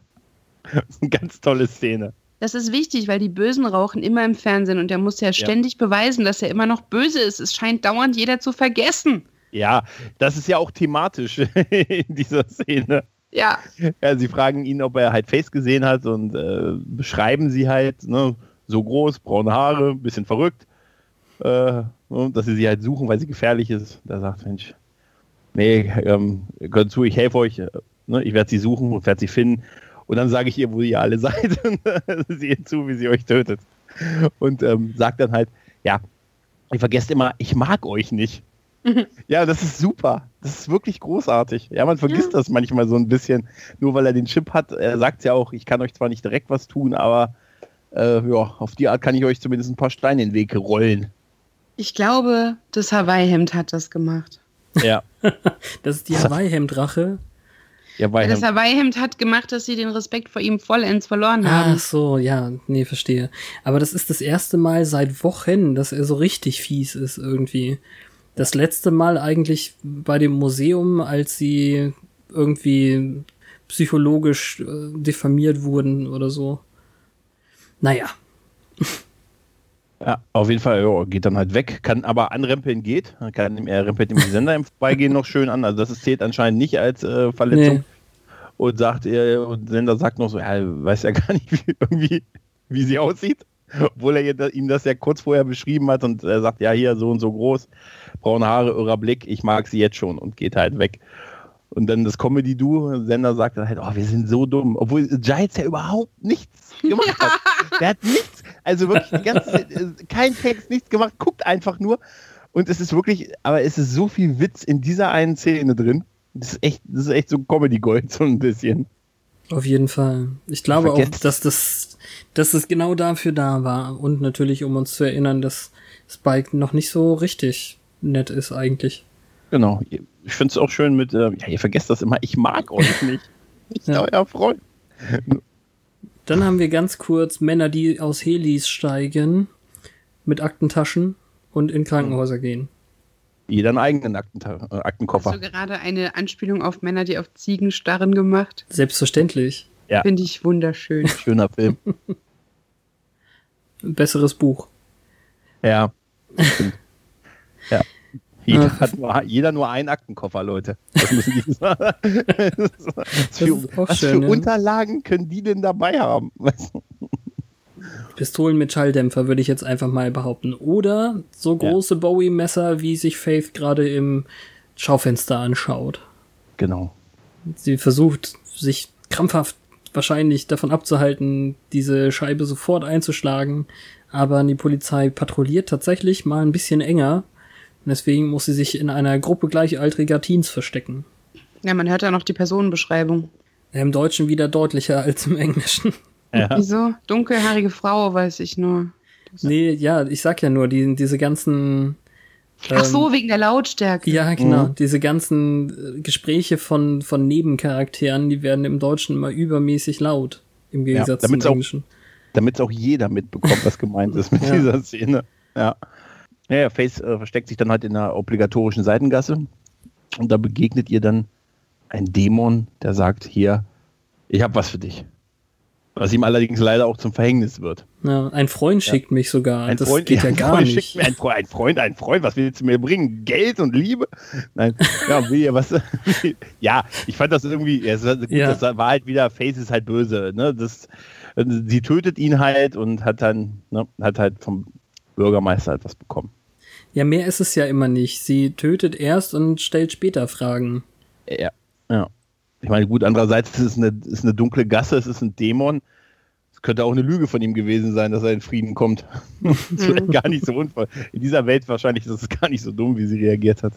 Eine ganz tolle Szene. Das ist wichtig, weil die Bösen rauchen immer im Fernsehen und er muss ja ständig beweisen, dass er immer noch böse ist. Es scheint dauernd jeder zu vergessen. Ja, das ist ja auch thematisch in dieser Szene. Ja. Ja, sie fragen ihn, ob er halt Face gesehen hat und äh, beschreiben sie halt, ne, so groß, braune Haare, bisschen verrückt, äh, ne, dass sie sie halt suchen, weil sie gefährlich ist. Da sagt Mensch, nee, ähm, gehört zu, ich helfe euch, äh, ne, ich werde sie suchen und werde sie finden. Und dann sage ich ihr, wo ihr alle seid und sie ihr zu, wie sie euch tötet. Und ähm, sagt dann halt, ja, ihr vergesst immer, ich mag euch nicht. Ja, das ist super. Das ist wirklich großartig. Ja, man vergisst das manchmal so ein bisschen, nur weil er den Chip hat. Er sagt ja auch, ich kann euch zwar nicht direkt was tun, aber äh, ja, auf die Art kann ich euch zumindest ein paar Steine in den Weg rollen. Ich glaube, das Hawaii-Hemd hat das gemacht. Ja, Das ist die Hawaii-Hemdrache. ja, weil Das Hawaii-Hemd hat gemacht, dass sie den Respekt vor ihm vollends verloren haben. Ach so, ja, nee, verstehe. Aber das ist das erste Mal seit Wochen, dass er so richtig fies ist irgendwie. Das letzte Mal eigentlich bei dem Museum, als sie irgendwie psychologisch äh, diffamiert wurden oder so. Naja, Ja, auf jeden Fall, ja, geht dann halt weg, kann aber anrempeln geht. Kann, er rempelt ihm die Sender im Vorbeigehen noch schön an. Also das zählt anscheinend nicht als äh, Verletzung. Nee. Und sagt er, und Sender sagt noch so, ja, weiß ja gar nicht, wie, irgendwie, wie sie aussieht. Obwohl er ihm das ja kurz vorher beschrieben hat und er sagt, ja, hier so und so groß, braune Haare, irrer Blick, ich mag sie jetzt schon und geht halt weg. Und dann das Comedy-Duo, Sender sagt dann halt, oh, wir sind so dumm. Obwohl Giles ja überhaupt nichts gemacht hat. Der hat nichts, also wirklich die ganze Zeit, äh, kein Text, nichts gemacht, guckt einfach nur. Und es ist wirklich, aber es ist so viel Witz in dieser einen Szene drin. Das ist echt, das ist echt so Comedy-Gold, so ein bisschen. auf jeden Fall. Ich glaube auch, dass das, dass es genau dafür da war. Und natürlich, um uns zu erinnern, dass Spike noch nicht so richtig nett ist eigentlich. Genau. Ich finde es auch schön mit, äh, ja, ihr vergesst das immer, ich mag euch nicht. Ich Ja. ja. euer Freund. Dann haben wir ganz kurz Männer, die aus Helis steigen, mit Aktentaschen und in Krankenhäuser gehen. Jeder einen eigenen Aktenta äh, Hast Aktenkoffer. du gerade eine Anspielung auf Männer, die auf Ziegen starren gemacht? Selbstverständlich. Ja. Finde ich wunderschön. Schöner Film. Ein besseres Buch. Ja. ja. Jeder, hat nur, jeder nur einen Aktenkoffer, Leute. Das müssen die sagen. was für, was schön, für ja. Unterlagen können die denn dabei haben? Pistolen mit Schalldämpfer würde ich jetzt einfach mal behaupten. Oder so Ja. große Bowie-Messer, wie sich Faith gerade im Schaufenster anschaut. Genau. Sie versucht, sich krampfhaft wahrscheinlich davon abzuhalten, diese Scheibe sofort einzuschlagen. Aber die Polizei patrouilliert tatsächlich mal ein bisschen enger. Und deswegen muss sie sich in einer Gruppe gleichaltriger Teens verstecken. Ja, man hört ja noch die Personenbeschreibung. Im Deutschen wieder deutlicher als im Englischen. Ja. Wieso? Dunkelhaarige Frau, weiß ich nur. Nee, ja, ich sag ja nur, die, diese ganzen. Ach so, ähm, wegen der Lautstärke. Ja, genau. Mhm. Diese ganzen äh, Gespräche von, von Nebencharakteren, die werden im Deutschen immer übermäßig laut. Im Gegensatz zum damit's auch- Englischen. Damit es auch jeder mitbekommt, was gemeint ist mit Ja. dieser Szene. Ja. Ja, ja Face äh, versteckt sich dann halt in der obligatorischen Seitengasse und da begegnet ihr dann ein Dämon, der sagt, hier, ich habe was für dich. Was ihm allerdings leider auch zum Verhängnis wird. Ja, ein Freund schickt mich sogar. Ein das Freund, geht ja ein gar Freund nicht. schickt mir ein, Freund, ein Freund, ein Freund, was willst du mir bringen? Geld und Liebe? Nein, ja, will ihr was? ja, ich fand das irgendwie, ja, es gut, Ja. das war halt wieder, Face ist halt böse, ne? Das, sie tötet ihn halt und hat dann, ne, hat halt vom Bürgermeister halt was bekommen. Ja, mehr ist es ja immer nicht. Sie tötet erst und stellt später Fragen. Ja. ja. Ich meine, gut, andererseits ist es eine, ist eine dunkle Gasse, es ist ein Dämon. Es könnte auch eine Lüge von ihm gewesen sein, dass er in Frieden kommt. das ist vielleicht gar nicht so unvoll. In dieser Welt wahrscheinlich ist es gar nicht so dumm, wie sie reagiert hat.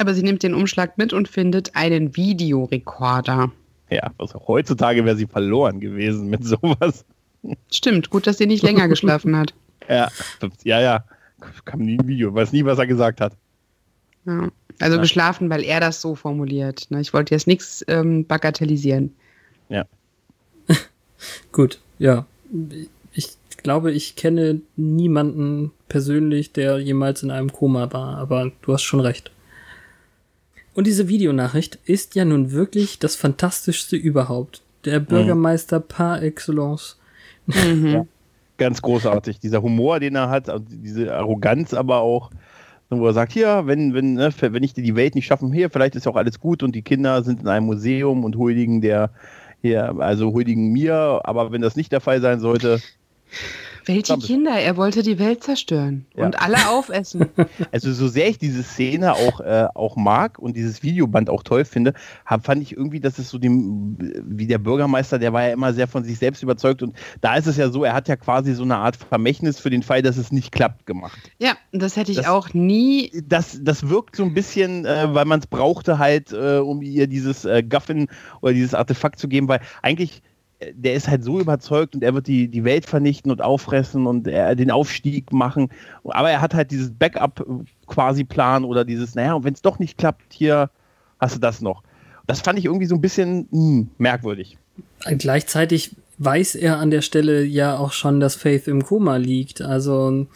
Aber sie nimmt den Umschlag mit und findet einen Videorekorder. Ja, also heutzutage wäre sie verloren gewesen mit sowas. Stimmt, gut, dass sie nicht länger geschlafen hat. Ja, ja, ja. Kam nie ein Video, weiß nie, was er gesagt hat. Ja. Also Ja. geschlafen, weil er das so formuliert. Ne? Ich wollte jetzt nichts ähm, bagatellisieren. Ja. Gut, ja. Ich glaube, ich kenne niemanden persönlich, der jemals in einem Koma war, aber du hast schon recht. Und diese Videonachricht ist ja nun wirklich das Fantastischste überhaupt. Der Bürgermeister par excellence. Mhm. Ganz großartig. Dieser Humor, den er hat, und diese Arroganz aber auch, wo er sagt, hier, wenn, wenn, ne, wenn ich die Welt nicht schaffen, hier, vielleicht ist auch alles gut und die Kinder sind in einem Museum und huldigen der, hier, also huldigen mir, aber wenn das nicht der Fall sein sollte, Welche. Kinder? Er wollte die Welt zerstören Ja. und alle aufessen. Also so sehr ich diese Szene auch, äh, auch mag und dieses Videoband auch toll finde, hab, fand ich irgendwie, dass es so dem, wie der Bürgermeister, der war ja immer sehr von sich selbst überzeugt und da ist es ja so, er hat ja quasi so eine Art Vermächtnis für den Fall, dass es nicht klappt gemacht. ja, das hätte ich Das- auch nie. Das, das wirkt so ein bisschen, äh, weil man es brauchte halt, äh, um ihr dieses äh, Gaffin oder dieses Artefakt zu geben, weil eigentlich der ist halt so überzeugt und er wird die, die Welt vernichten und auffressen und er den Aufstieg machen. Aber er hat halt dieses Backup äh, quasi Plan oder dieses, naja, und wenn es doch nicht klappt, hier hast du das noch. Das fand ich irgendwie so ein bisschen mh, merkwürdig. Gleichzeitig weiß er an der Stelle ja auch schon, dass Faith im Koma liegt. Also,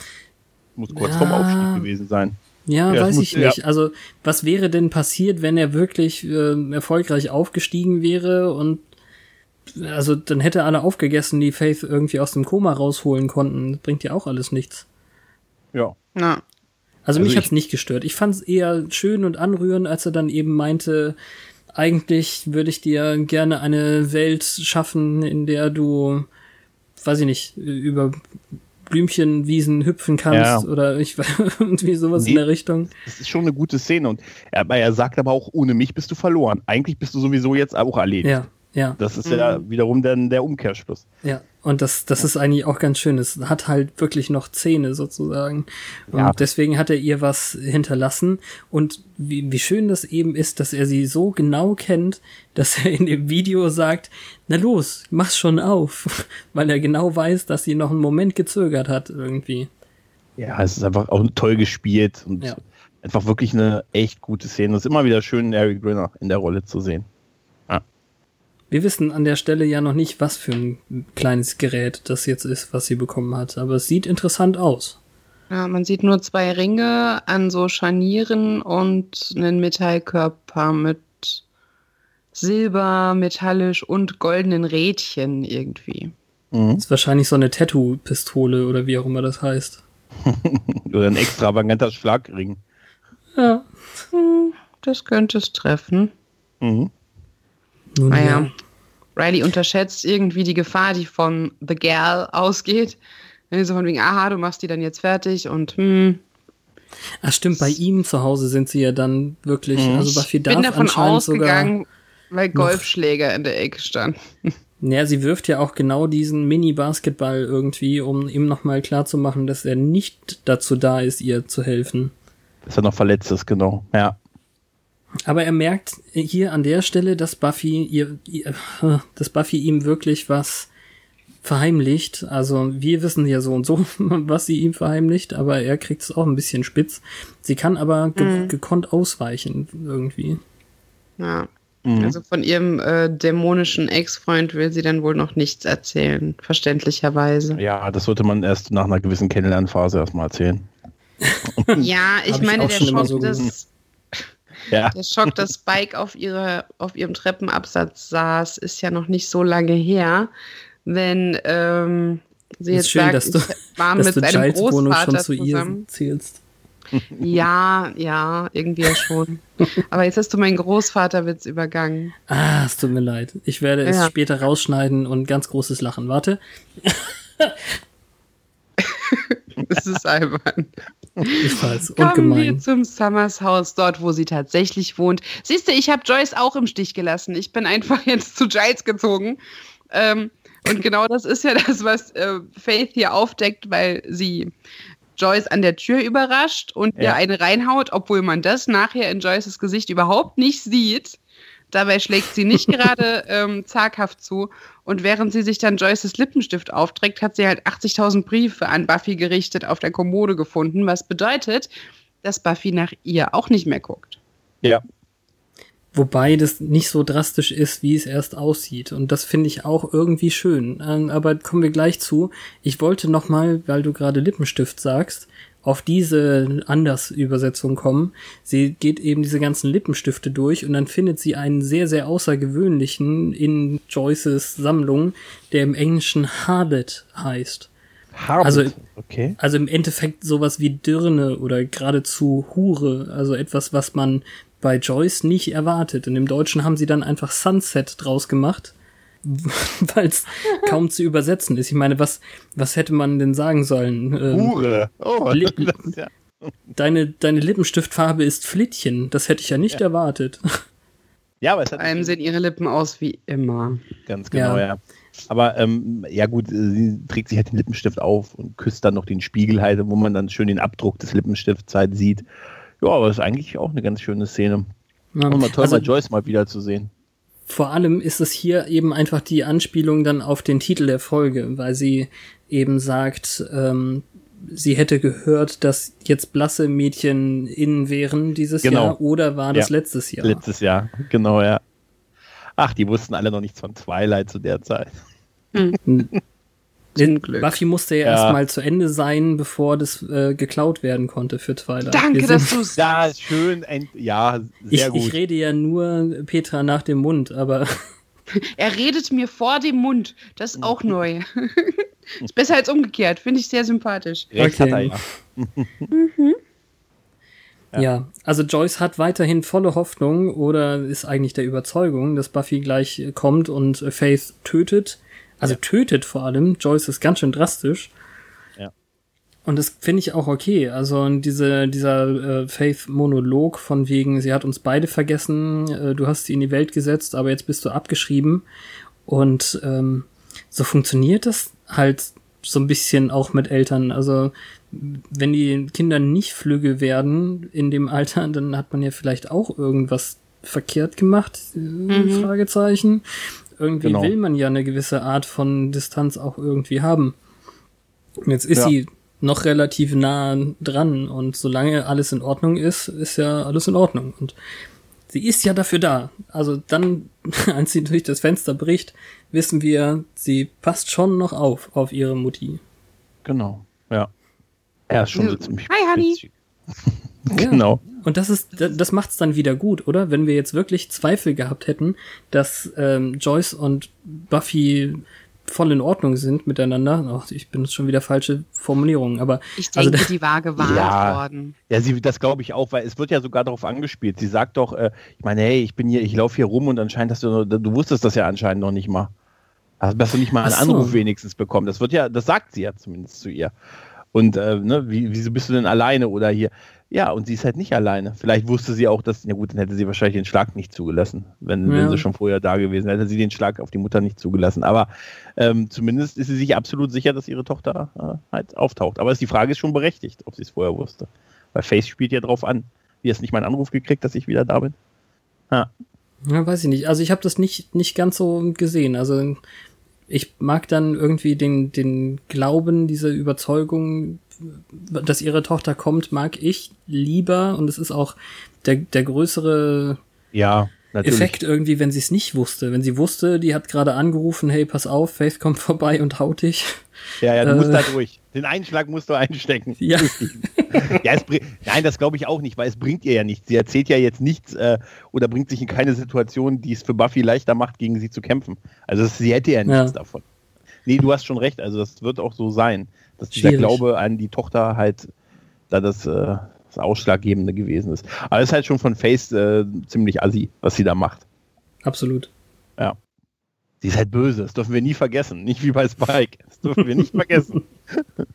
Muss kurz Ja. vorm Aufstieg gewesen sein. ja, Ja, weiß muss- ich nicht. Also, was wäre denn passiert, wenn er wirklich äh, erfolgreich aufgestiegen wäre und also dann hätte er alle aufgegessen, die Faith irgendwie aus dem Koma rausholen konnten. Das bringt ja auch alles nichts. Ja. Na, Also, Also mich ich- hat's nicht gestört. Ich fand's eher schön und anrührend, als er dann eben meinte, eigentlich würde ich dir gerne eine Welt schaffen, in der du, weiß ich nicht, über Blümchenwiesen hüpfen kannst Ja. oder ich irgendwie sowas in Nee. der Richtung. Das ist schon eine gute Szene und er, er sagt aber auch, ohne mich bist du verloren. Eigentlich bist du sowieso jetzt auch erledigt. Ja, ja, Das ist ja wiederum dann der Umkehrschluss. ja. Und das, das ist eigentlich auch ganz schön. Es hat halt wirklich noch Zähne sozusagen. Und Ja. deswegen hat er ihr was hinterlassen. Und wie, wie schön das eben ist, dass er sie so genau kennt, dass er in dem Video sagt, na los, mach's schon auf. Weil er genau weiß, dass sie noch einen Moment gezögert hat irgendwie. Ja, es ist einfach auch toll gespielt und Ja. einfach wirklich eine echt gute Szene. Es ist immer wieder schön, Eric Grinner in der Rolle zu sehen. Wir wissen an der Stelle ja noch nicht, was für ein kleines Gerät das jetzt ist, was sie bekommen hat, aber es sieht interessant aus. Ja, man sieht nur zwei Ringe an so Scharnieren und einen Metallkörper mit Silber, metallisch und goldenen Rädchen irgendwie. Das ist wahrscheinlich so eine Tattoo-Pistole oder wie auch immer das heißt. Oder ein extravaganter Schlagring. Ja. Hm, das könnte es treffen. Mhm. Nun Naja. Riley unterschätzt irgendwie die Gefahr, die von The Girl ausgeht. Wenn sie so von wegen, aha, du machst die dann jetzt fertig und hm. Ach stimmt, bei ihm zu Hause sind sie ja dann wirklich, also Buffy Ich darf bin davon anscheinend sogar. ausgegangen, weil Golfschläger in der Ecke standen. Naja, sie wirft ja auch genau diesen Mini-Basketball irgendwie, um ihm nochmal klarzumachen, dass er nicht dazu da ist, ihr zu helfen. Dass er noch verletzt ist, genau. Ja. Aber er merkt hier an der Stelle, dass Buffy ihr, ihr dass Buffy ihm wirklich was verheimlicht. Also wir wissen ja so und so, was sie ihm verheimlicht, aber er kriegt es auch ein bisschen spitz. Sie kann aber ge gekonnt ausweichen irgendwie. Ja. Also von ihrem äh, dämonischen Ex-Freund will sie dann wohl noch nichts erzählen, verständlicherweise. Ja, das sollte man erst nach einer gewissen Kennenlernphase erstmal erzählen. Ja, ich ich meine, auch der Schock, so dass, Ja. der Schock, dass Spike auf, ihre, auf ihrem Treppenabsatz saß, ist ja noch nicht so lange her. Wenn ähm, sie jetzt schön, sagt, dass du, ich war dass mit du seinem Giles Wohnung Großvater schon zu zusammen. ihr zählst. Ja, ja, irgendwie ja schon. Aber jetzt hast du meinen Großvaterwitz übergangen. Ah, es tut mir leid. Ich werde es Ja. später rausschneiden und ganz großes Lachen. Warte. Das ist albern. Weiß. Und Kommen wir gemein. zum Summers Haus, dort, wo sie tatsächlich wohnt. Siehst du, ich habe Joyce auch im Stich gelassen. Ich bin einfach jetzt zu Giles gezogen. Ähm, und genau das ist ja das, was äh, Faith hier aufdeckt, weil sie Joyce an der Tür überrascht und Ja. ihr eine reinhaut, obwohl man das nachher in Joyces Gesicht überhaupt nicht sieht. Dabei schlägt sie nicht gerade ähm, zaghaft zu. Und während sie sich dann Joyces Lippenstift aufträgt, hat sie halt 80.000 Briefe an Buffy gerichtet auf der Kommode gefunden, was bedeutet, dass Buffy nach ihr auch nicht mehr guckt. Ja. Wobei das nicht so drastisch ist, wie es erst aussieht. Und das finde ich auch irgendwie schön. Ähm, aber kommen wir gleich zu. Ich wollte noch mal, weil du gerade Lippenstift sagst, auf diese Anders-Übersetzung kommen. Sie geht eben diese ganzen Lippenstifte durch und dann findet sie einen sehr, sehr außergewöhnlichen in Joyces Sammlung, der im Englischen Harlot heißt. Harbit. Also- okay. Also im Endeffekt sowas wie Dirne oder geradezu Hure, also etwas, was man bei Joyce nicht erwartet. Und im Deutschen haben sie dann einfach Sunset draus gemacht, weil es kaum zu übersetzen ist. Ich meine, was, was hätte man denn sagen sollen? Ähm, Hure. Oh, Li- das ist ja. deine, deine Lippenstiftfarbe ist Flittchen. Das hätte ich ja nicht erwartet. ja, aber es hat Vor allem sehen ihre Lippen aus wie immer. Ganz genau, Ja. ja. Aber ähm, ja gut, äh, sie trägt sich halt den Lippenstift auf und küsst dann noch den Spiegel halt, wo man dann schön den Abdruck des Lippenstifts halt sieht. Ja, aber ist eigentlich auch eine ganz schöne Szene. Ja, Und mal toll, also- mal Joyce mal wieder zu sehen. Vor allem ist es hier eben einfach die Anspielung dann auf den Titel der Folge, weil sie eben sagt, ähm, sie hätte gehört, dass jetzt blasse Mädchen in wären dieses Genau. Jahr oder war das Ja. letztes Jahr? Letztes Jahr, genau, ja. Ach, die wussten alle noch nichts von Twilight zu der Zeit. Zum Glück. Buffy musste ja, Ja. erstmal zu Ende sein, bevor das äh, geklaut werden konnte für Twilight. Danke, dass du es. Ja, schön, ja, ich, sehr gut. ich rede ja nur Petra nach dem Mund, aber Er redet mir vor dem Mund. Das ist auch neu. ist besser als umgekehrt. Finde ich sehr sympathisch. Recht Okay. hat er ja. Ja. also Joyce hat weiterhin volle Hoffnung oder ist eigentlich der Überzeugung, dass Buffy gleich äh, kommt und äh, Faith tötet. Also tötet vor allem. Joyce ist ganz schön drastisch. Ja. Und das finde ich auch okay. Also diese, dieser äh, Faith-Monolog von wegen, sie hat uns beide vergessen, äh, du hast sie in die Welt gesetzt, aber jetzt bist du abgeschrieben. Und ähm, so funktioniert das halt so ein bisschen auch mit Eltern. Also wenn die Kinder nicht flügge werden in dem Alter, dann hat man ja vielleicht auch irgendwas verkehrt gemacht, äh, Fragezeichen. Irgendwie Genau. will man ja eine gewisse Art von Distanz auch irgendwie haben. Und jetzt ist Ja. sie noch relativ nah dran und solange alles in Ordnung ist, ist ja alles in Ordnung und sie ist ja dafür da. Also dann, als sie durch das Fenster bricht, wissen wir, sie passt schon noch auf, auf ihre Mutti. Genau, ja. Er ist schon so So, ziemlich. hi, Honey. Genau. Und das ist, das macht's dann wieder gut, oder? Wenn wir jetzt wirklich Zweifel gehabt hätten, dass ähm, Joyce und Buffy voll in Ordnung sind miteinander. Ach, ich benutze schon wieder falsche Formulierungen, aber Ich Also denke, die war gewarnt Ja. worden. Ja, sie, das glaube ich auch, weil es wird ja sogar darauf angespielt. Sie sagt doch, äh, ich meine, hey, ich bin hier, ich laufe hier rum und anscheinend hast du, du wusstest das ja anscheinend noch nicht mal. Also hast du nicht mal einen so. Anruf wenigstens bekommen. Das wird ja, das sagt sie ja zumindest zu ihr. Und äh, ne, wie, wieso bist du denn alleine oder hier? Ja, und sie ist halt nicht alleine. Vielleicht wusste sie auch, dass, ja gut, dann hätte sie wahrscheinlich den Schlag nicht zugelassen, wenn, wenn Ja. sie schon vorher da gewesen wäre, hätte sie den Schlag auf die Mutter nicht zugelassen. Aber ähm, zumindest ist sie sich absolut sicher, dass ihre Tochter äh, halt auftaucht. Aber die Frage ist schon berechtigt, ob sie es vorher wusste. Weil Face spielt ja drauf an. Wie hast nicht meinen Anruf gekriegt, dass ich wieder da bin? ja, weiß ich nicht. Also ich habe das nicht, nicht ganz so gesehen. Also ich mag dann irgendwie den, den Glauben, diese Überzeugung, dass ihre Tochter kommt, mag ich lieber. Und es ist auch der, der größere Ja, natürlich. Effekt irgendwie, wenn sie es nicht wusste. Wenn sie wusste, die hat gerade angerufen, hey, pass auf, Faith kommt vorbei und haut dich. Ja, ja, du Äh. musst da durch. Den Einschlag musst du einstecken. Ja. ja, es Nein, das glaube ich auch nicht, weil es bringt ihr ja nichts. Sie erzählt ja jetzt nichts äh, oder bringt sich in keine Situation, die es für Buffy leichter macht, gegen sie zu kämpfen. Also das, sie hätte ja nichts Ja. davon. Nee, du hast schon recht. Also das wird auch so sein, dass dieser Schwierig. Glaube an die Tochter halt da das, äh, das Ausschlaggebende gewesen ist. Aber es ist halt schon von Face äh, ziemlich assi, was sie da macht. Absolut. Ja. Sie ist halt böse, das dürfen wir nie vergessen. Nicht wie bei Spike. Das dürfen wir nicht vergessen.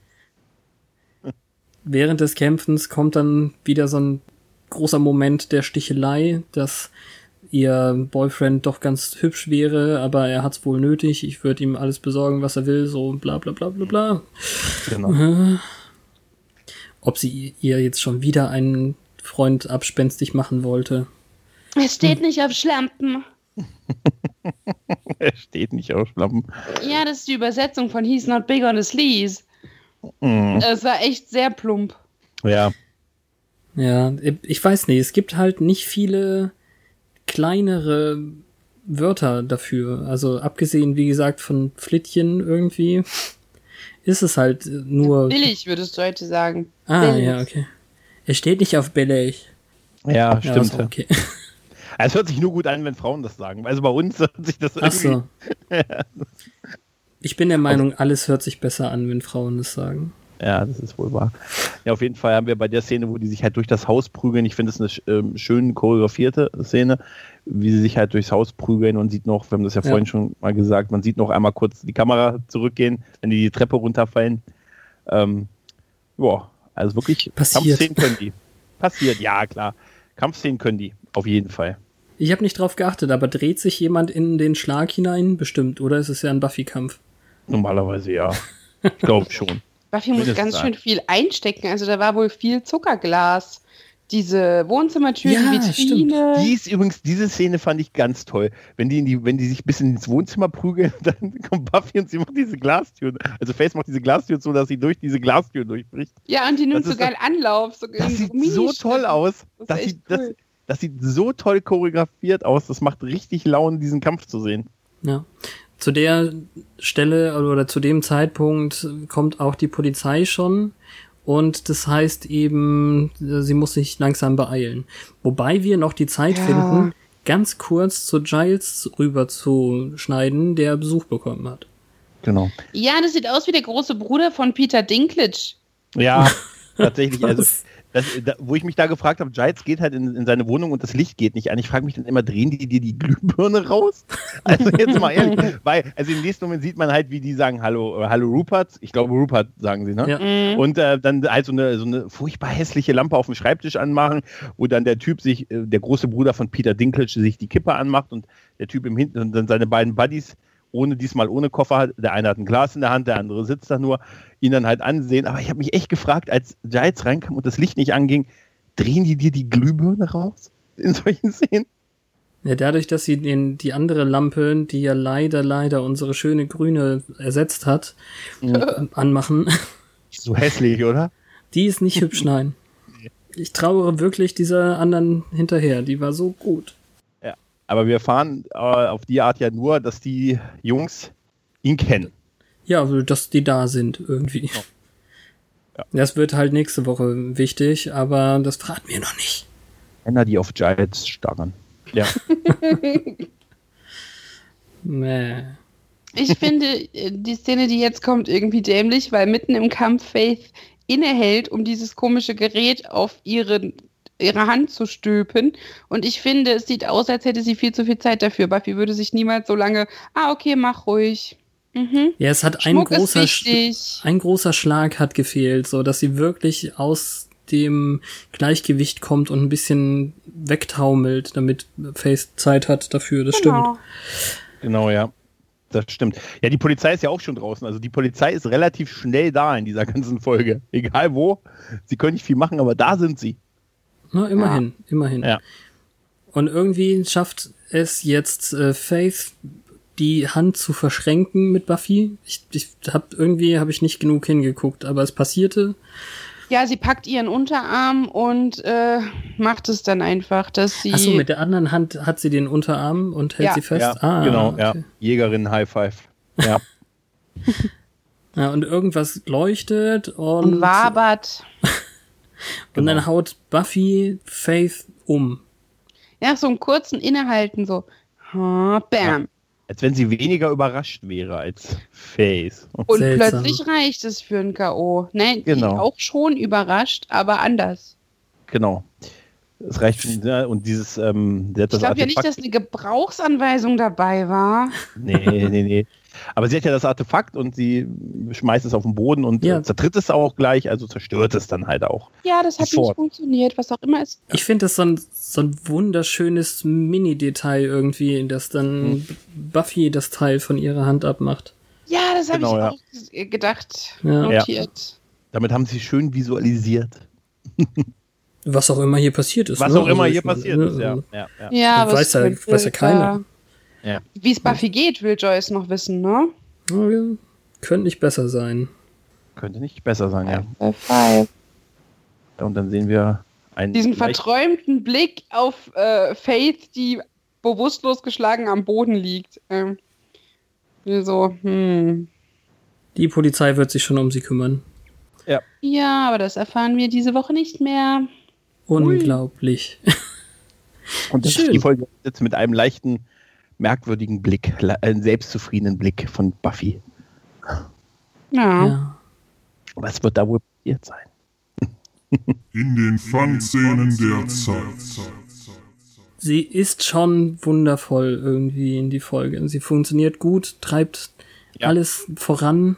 Während des Kämpfens kommt dann wieder so ein großer Moment der Stichelei, dass ihr Boyfriend doch ganz hübsch wäre, aber er hat's wohl nötig. Ich würde ihm alles besorgen, was er will, so bla bla bla bla bla. Genau. Ob sie ihr jetzt schon wieder einen Freund abspenstig machen wollte. Es steht nicht auf Schlampen. Er steht nicht auf Schlampen. Ja, das ist die Übersetzung von He's not big on his sleeves. Mhm. Es war echt sehr plump. Ja, Ja, ich weiß nicht, es gibt halt nicht viele kleinere Wörter dafür. Also abgesehen, wie gesagt, von Flittchen irgendwie, ist es halt nur. Billig, würdest du heute sagen. Ah, billig. ja, okay. Es steht nicht auf billig. ja, Ja, stimmt. ist okay. Es hört sich nur gut an, wenn Frauen das sagen. Also bei uns hört sich das Ach irgendwie. so. Ich bin der Meinung, alles hört sich besser an, wenn Frauen es sagen. Ja, das ist wohl wahr. Ja, auf jeden Fall haben wir bei der Szene, wo die sich halt durch das Haus prügeln, ich finde es eine ähm, schön choreografierte Szene, wie sie sich halt durchs Haus prügeln und sieht noch, wir haben das ja, Ja. vorhin schon mal gesagt, man sieht noch einmal kurz die Kamera zurückgehen, wenn die die Treppe runterfallen. Ähm, ja, also wirklich Passiert. Kampfszenen können die. Passiert, ja, klar. Kampfszenen können die, auf jeden Fall. Ich habe nicht drauf geachtet, aber dreht sich jemand in den Schlag hinein? Bestimmt, oder? Es ist ja ein Buffy-Kampf. Normalerweise ja. Ich glaube schon. Buffy muss ganz schön viel einstecken. Also da war wohl viel Zuckerglas. Diese Wohnzimmertür, Ja, die Vitrine. Die ist übrigens, diese Szene fand ich ganz toll. Wenn die, in die, wenn die sich bis ins Wohnzimmer prügeln, dann kommt Buffy und sie macht diese Glastür. Also Face macht diese Glastür so, dass sie durch diese Glastür durchbricht. Ja, und die nimmt Das so geil Anlauf. So Das sieht so toll aus. Das ist Das echt sieht, das, cool. das sieht so toll choreografiert aus. Das macht richtig Laune, diesen Kampf zu sehen. Ja. Zu der Stelle oder zu dem Zeitpunkt kommt auch die Polizei schon und das heißt eben, sie muss sich langsam beeilen. Wobei wir noch die Zeit Ja. finden, ganz kurz zu Giles rüber zu schneiden, der Besuch bekommen hat. Genau. Ja, das sieht aus wie der große Bruder von Peter Dinklage. Ja, tatsächlich. Also? Das, da, wo ich mich da gefragt habe, Giles geht halt in, in seine Wohnung und das Licht geht nicht an. Ich frage mich dann immer, drehen die dir die Glühbirne raus? Also jetzt mal ehrlich, weil, also im nächsten Moment sieht man halt, wie die sagen, hallo, äh, hallo Rupert. Ich glaube Rupert sagen sie, ne? Ja. Mhm. Und äh, dann halt so eine, so eine furchtbar hässliche Lampe auf dem Schreibtisch anmachen, wo dann der Typ sich, äh, der große Bruder von Peter Dinklage, sich die Kippe anmacht und der Typ im Hinten und dann seine beiden Buddies, ohne diesmal ohne Koffer. Der eine hat ein Glas in der Hand, der andere sitzt da nur, ihn dann halt ansehen. Aber ich habe mich echt gefragt, als Giles reinkam und das Licht nicht anging, drehen die dir die Glühbirne raus in solchen Szenen? Ja, dadurch, dass sie den, die andere Lampe, die ja leider, leider unsere schöne grüne ersetzt hat, äh, anmachen, So hässlich, oder? Die ist nicht hübsch, nein. Ich trauere wirklich dieser anderen hinterher. Die war so gut. Aber wir erfahren äh, auf die Art ja nur, dass die Jungs ihn kennen. Ja, also, dass die da sind irgendwie. Ja. Das wird halt nächste Woche wichtig, aber das verraten wir noch nicht. Männer, die auf Giants starren. Ja. Mäh. Ich finde äh, die Szene, die jetzt kommt, irgendwie dämlich, weil mitten im Kampf Faith innehält, um dieses komische Gerät auf ihre, ihre Hand zu stülpen. Und ich finde, es sieht aus, als hätte sie viel zu viel Zeit dafür. Buffy würde sich niemals so lange, ah, okay, mach ruhig. Mhm. Ja, es hat ein Schmuck großer, ein großer Schlag hat gefehlt, so dass sie wirklich aus dem Gleichgewicht kommt und ein bisschen wegtaumelt, damit Face Zeit hat dafür. Das stimmt. Genau. Genau, ja. Das stimmt. Ja, die Polizei ist ja auch schon draußen. Also die Polizei ist relativ schnell da in dieser ganzen Folge. Egal wo. Sie können nicht viel machen, aber da sind sie. Na, immerhin, immerhin. Ja. Und irgendwie schafft es jetzt äh, Faith die Hand zu verschränken mit Buffy. Ich, ich hab irgendwie habe ich nicht genug hingeguckt, aber es passierte. Ja, sie packt ihren Unterarm und äh, macht es dann einfach, dass sie. Achso, mit der anderen Hand hat sie den Unterarm und hält Ja. sie fest. Ja, ah, genau, ja. okay. Jägerin High Five. Ja. ja. Und irgendwas leuchtet und, und wabert. und dann Genau. haut Buffy Faith um. Ja, so einen kurzen Innehalten, so. Ha, bam. Als wenn sie weniger überrascht wäre als Face. Und Seltsam. plötzlich reicht es für ein K.O. Nein, Genau. auch schon überrascht, aber anders. Genau. Das reicht schon. Ja, und dieses, ähm, Ich das glaube ja nicht, dass eine Gebrauchsanweisung dabei war. Nee, nee, nee. Aber sie hat ja das Artefakt und sie schmeißt es auf den Boden und Ja. äh, zertritt es auch gleich, also zerstört es dann halt auch. Ja, das hat Sofort. nicht funktioniert, was auch immer es. Ich finde das so ein, so ein wunderschönes Mini-Detail irgendwie, dass dann Hm. Buffy das Teil von ihrer Hand abmacht. Ja, das habe Genau, ich ja. auch ges- gedacht, Ja. notiert. Damit haben sie schön visualisiert. Was auch immer hier passiert ist. Was ne? auch immer Also hier passiert ist, ja. ne, ja, ja. Ja, aber Weiß ja- weiß ja keiner. Ja. Wie es Buffy geht, will Joyce noch wissen, ne? Ja, ja, könnte nicht besser sein. Könnte nicht besser sein, ja. Five. Und dann sehen wir einen. Diesen verträumten Blick auf äh, Faith, die bewusstlos geschlagen am Boden liegt. Ähm, so, hm. Die Polizei wird sich schon um sie kümmern. Ja, aber das erfahren wir diese Woche nicht mehr. Unglaublich. Und das Schön. ist die Folge jetzt mit einem leichten, merkwürdigen Blick, einen selbstzufriedenen Blick von Buffy. Ja. Ja. Was wird da wohl passiert sein? In den Fangszenen der Zeit. Sie ist schon wundervoll irgendwie in die Folge. Sie funktioniert gut, treibt Ja. alles voran.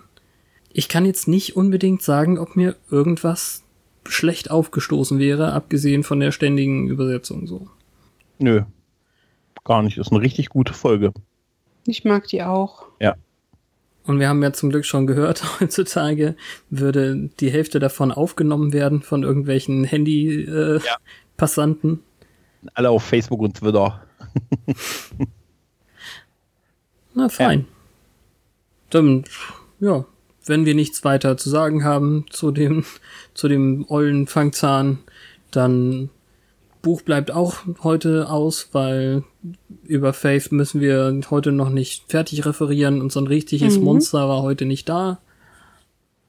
Ich kann jetzt nicht unbedingt sagen, ob mir irgendwas schlecht aufgestoßen wäre, abgesehen von der ständigen Übersetzung so. Nö. Gar nicht. Ist eine richtig gute Folge. Ich mag die auch. Und wir haben ja zum Glück schon gehört, heutzutage würde die Hälfte davon aufgenommen werden von irgendwelchen Handy-Passanten. Äh, Ja. Passanten. Alle auf Facebook und Twitter. Na, fein. Dann, ja, wenn wir nichts weiter zu sagen haben zu dem, zu dem ollen Fangzahn, dann Buch bleibt auch heute aus, weil über Faith müssen wir heute noch nicht fertig referieren und so ein richtiges Mhm. Monster war heute nicht da.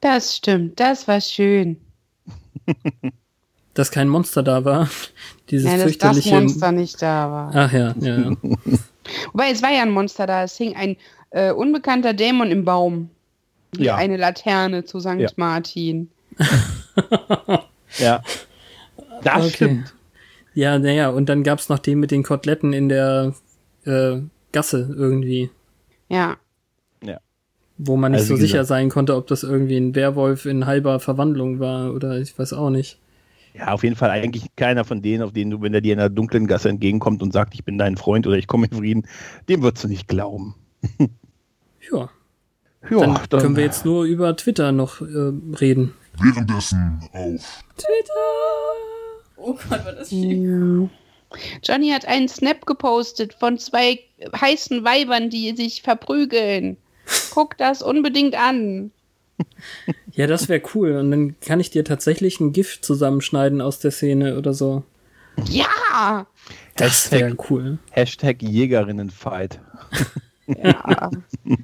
Das stimmt, das war schön. Dass kein Monster da war. Dieses Ja, dass das. Monster nicht da war. Ach ja, ja. ja. Wobei, es war ja ein Monster da. Es hing ein äh, unbekannter Dämon im Baum. Wie Ja. eine Laterne zu St. Ja. Martin. Ja. Das Okay. stimmt. Ja, naja, und dann gab's noch den mit den Koteletten in der äh, Gasse irgendwie. Ja. Wo man nicht Also, so sicher gesagt- sein konnte, ob das irgendwie ein Werwolf in halber Verwandlung war oder ich weiß auch nicht. Ja, auf jeden Fall eigentlich keiner von denen, auf denen du, wenn er dir in einer dunklen Gasse entgegenkommt und sagt, ich bin dein Freund oder ich komme in Frieden, dem würdest du nicht glauben. Ja, Ja, dann, können wir jetzt nur über Twitter noch äh, reden. Währenddessen auf Oh Gott, war das ja. Johnny hat einen Snap gepostet von zwei heißen Weibern, die sich verprügeln. Guck das unbedingt an. Ja, das wäre cool. Und dann kann ich dir tatsächlich ein Gift zusammenschneiden aus der Szene oder so. Ja! Das wäre cool. Hashtag Jägerinnenfight. Ja.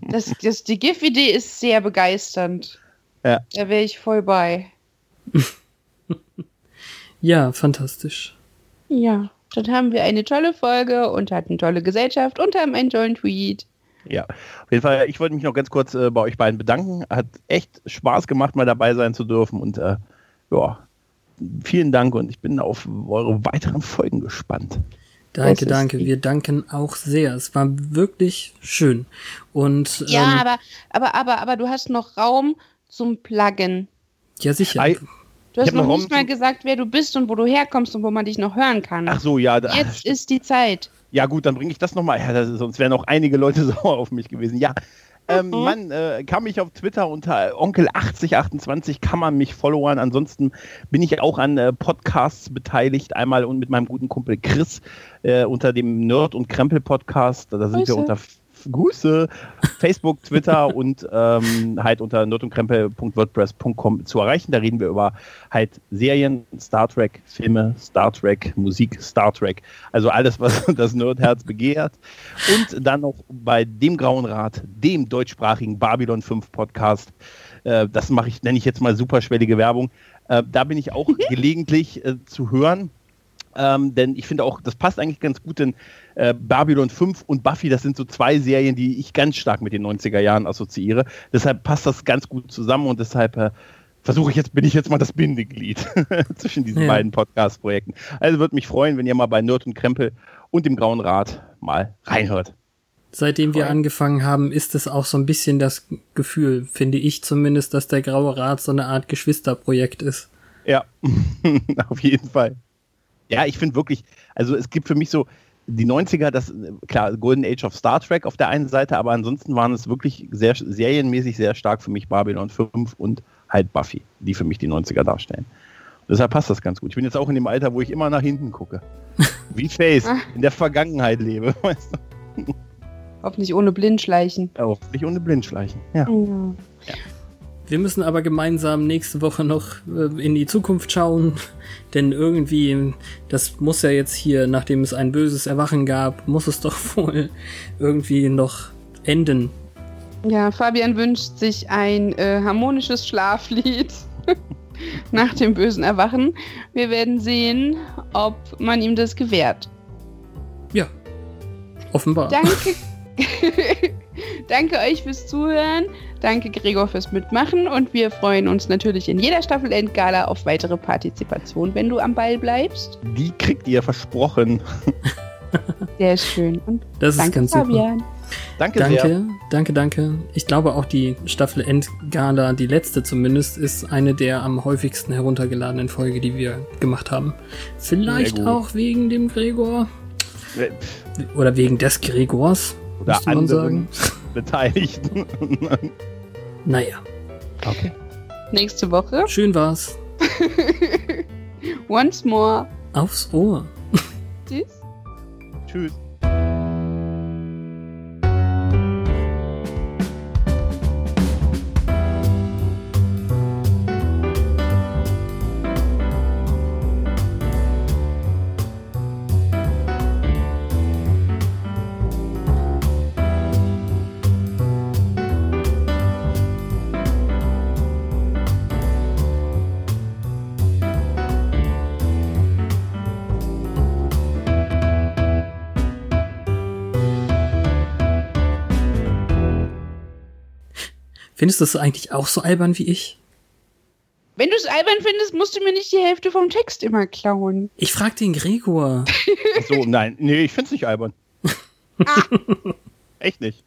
Das, das, die GIF-Idee ist sehr begeisternd. Ja. Da wäre ich voll bei. Ja, fantastisch. Ja. Dann haben wir eine tolle Folge und hatten tolle Gesellschaft und haben einen tollen Tweet. Ja, auf jeden Fall, ich wollte mich noch ganz kurz äh, bei euch beiden bedanken. Hat echt Spaß gemacht, mal dabei sein zu dürfen. Und äh, ja, vielen Dank und ich bin auf eure weiteren Folgen gespannt. Danke, danke. Wir danken auch sehr. Es war wirklich schön. Und Ja, ähm, aber, aber, aber, aber du hast noch Raum zum Pluggen. ja sicher. Ei, Du hast noch nicht mal gesagt, wer du bist und wo du herkommst und wo man dich noch hören kann. Ach so, ja, da, Jetzt ist die Zeit. ja gut, dann bringe ich das nochmal. Ja, das, ist- sonst wären auch einige Leute sauer auf mich gewesen. Ja, ähm, Mhm. man äh, kann mich auf Twitter unter Onkel8028 kann man mich followern. Ansonsten bin ich auch an äh, Podcasts beteiligt. Einmal und mit meinem guten Kumpel Chris äh, unter dem Nerd und Krempel Podcast. Da sind Grüße. wir unter Grüße, Facebook, Twitter und ähm, halt unter nerdundkrempel.wordpress.com zu erreichen. Da reden wir über halt Serien, Star Trek, Filme, Star Trek, Musik, Star Trek. Also alles, was das Nerdherz begehrt. Und dann noch bei dem Grauen Rat, dem deutschsprachigen Babylon 5 Podcast. Äh, das mache ich, nenne ich jetzt mal superschwellige Werbung. Äh, da bin ich auch gelegentlich äh, zu hören. Ähm, denn ich finde auch, das passt eigentlich ganz gut, denn äh, Babylon 5 und Buffy, das sind so zwei Serien, die ich ganz stark mit den 90er Jahren assoziiere. Deshalb passt das ganz gut zusammen und deshalb äh, versuche ich jetzt, bin ich jetzt mal das Bindeglied zwischen diesen Ja. beiden Podcast-Projekten. Also würde mich freuen, wenn ihr mal bei Nerd und Krempel und dem Grauen Rat mal reinhört. Seitdem wir angefangen haben, ist es auch so ein bisschen das Gefühl, finde ich zumindest, dass der Graue Rat so eine Art Geschwisterprojekt ist. Ja, auf jeden Fall. Ja, ich finde wirklich, also es gibt für mich so die 90er, das klar, Golden Age of Star Trek auf der einen Seite, aber ansonsten waren es wirklich sehr serienmäßig sehr stark für mich Babylon 5 und halt Buffy, die für mich die 90er darstellen. Und deshalb passt das ganz gut. Ich bin jetzt auch in dem Alter, wo ich immer nach hinten gucke. Wie Face in der Vergangenheit lebe, weißt du? Hoffentlich ohne Blindschleichen. Auch nicht ohne Blindschleichen. Ja. Wir müssen aber gemeinsam nächste Woche noch äh, in die Zukunft schauen, denn irgendwie, das muss ja jetzt hier, nachdem es ein böses Erwachen gab, muss es doch wohl irgendwie noch enden. Ja, Fabian wünscht sich ein äh, harmonisches Schlaflied nach dem bösen Erwachen. Wir werden sehen, ob man ihm das gewährt. Ja, offenbar. Danke. Danke euch fürs Zuhören. Danke Gregor fürs Mitmachen und wir freuen uns natürlich in jeder Staffel Endgala auf weitere Partizipation, wenn du am Ball bleibst. Die kriegt ihr versprochen. Sehr schön. Und Das ist danke ganz super. Fabian. Danke, sehr. Danke, danke, danke. Ich glaube auch die Staffel Endgala, die letzte zumindest, ist eine der am häufigsten heruntergeladenen Folge, die wir gemacht haben. Vielleicht auch wegen dem Gregor Äh, oder wegen des Gregors, Oder müsste man anderen sagen. Beteiligten. Naja, okay. Nächste Woche. schön war's. Once more. Aufs Ohr. Tschüss. Tschüss. Findest du es eigentlich auch so albern wie ich? Wenn du es albern findest, musst du mir nicht die Hälfte vom Text immer klauen. Ich frag den Gregor. So, nein, nee, ich find's nicht albern. Echt nicht.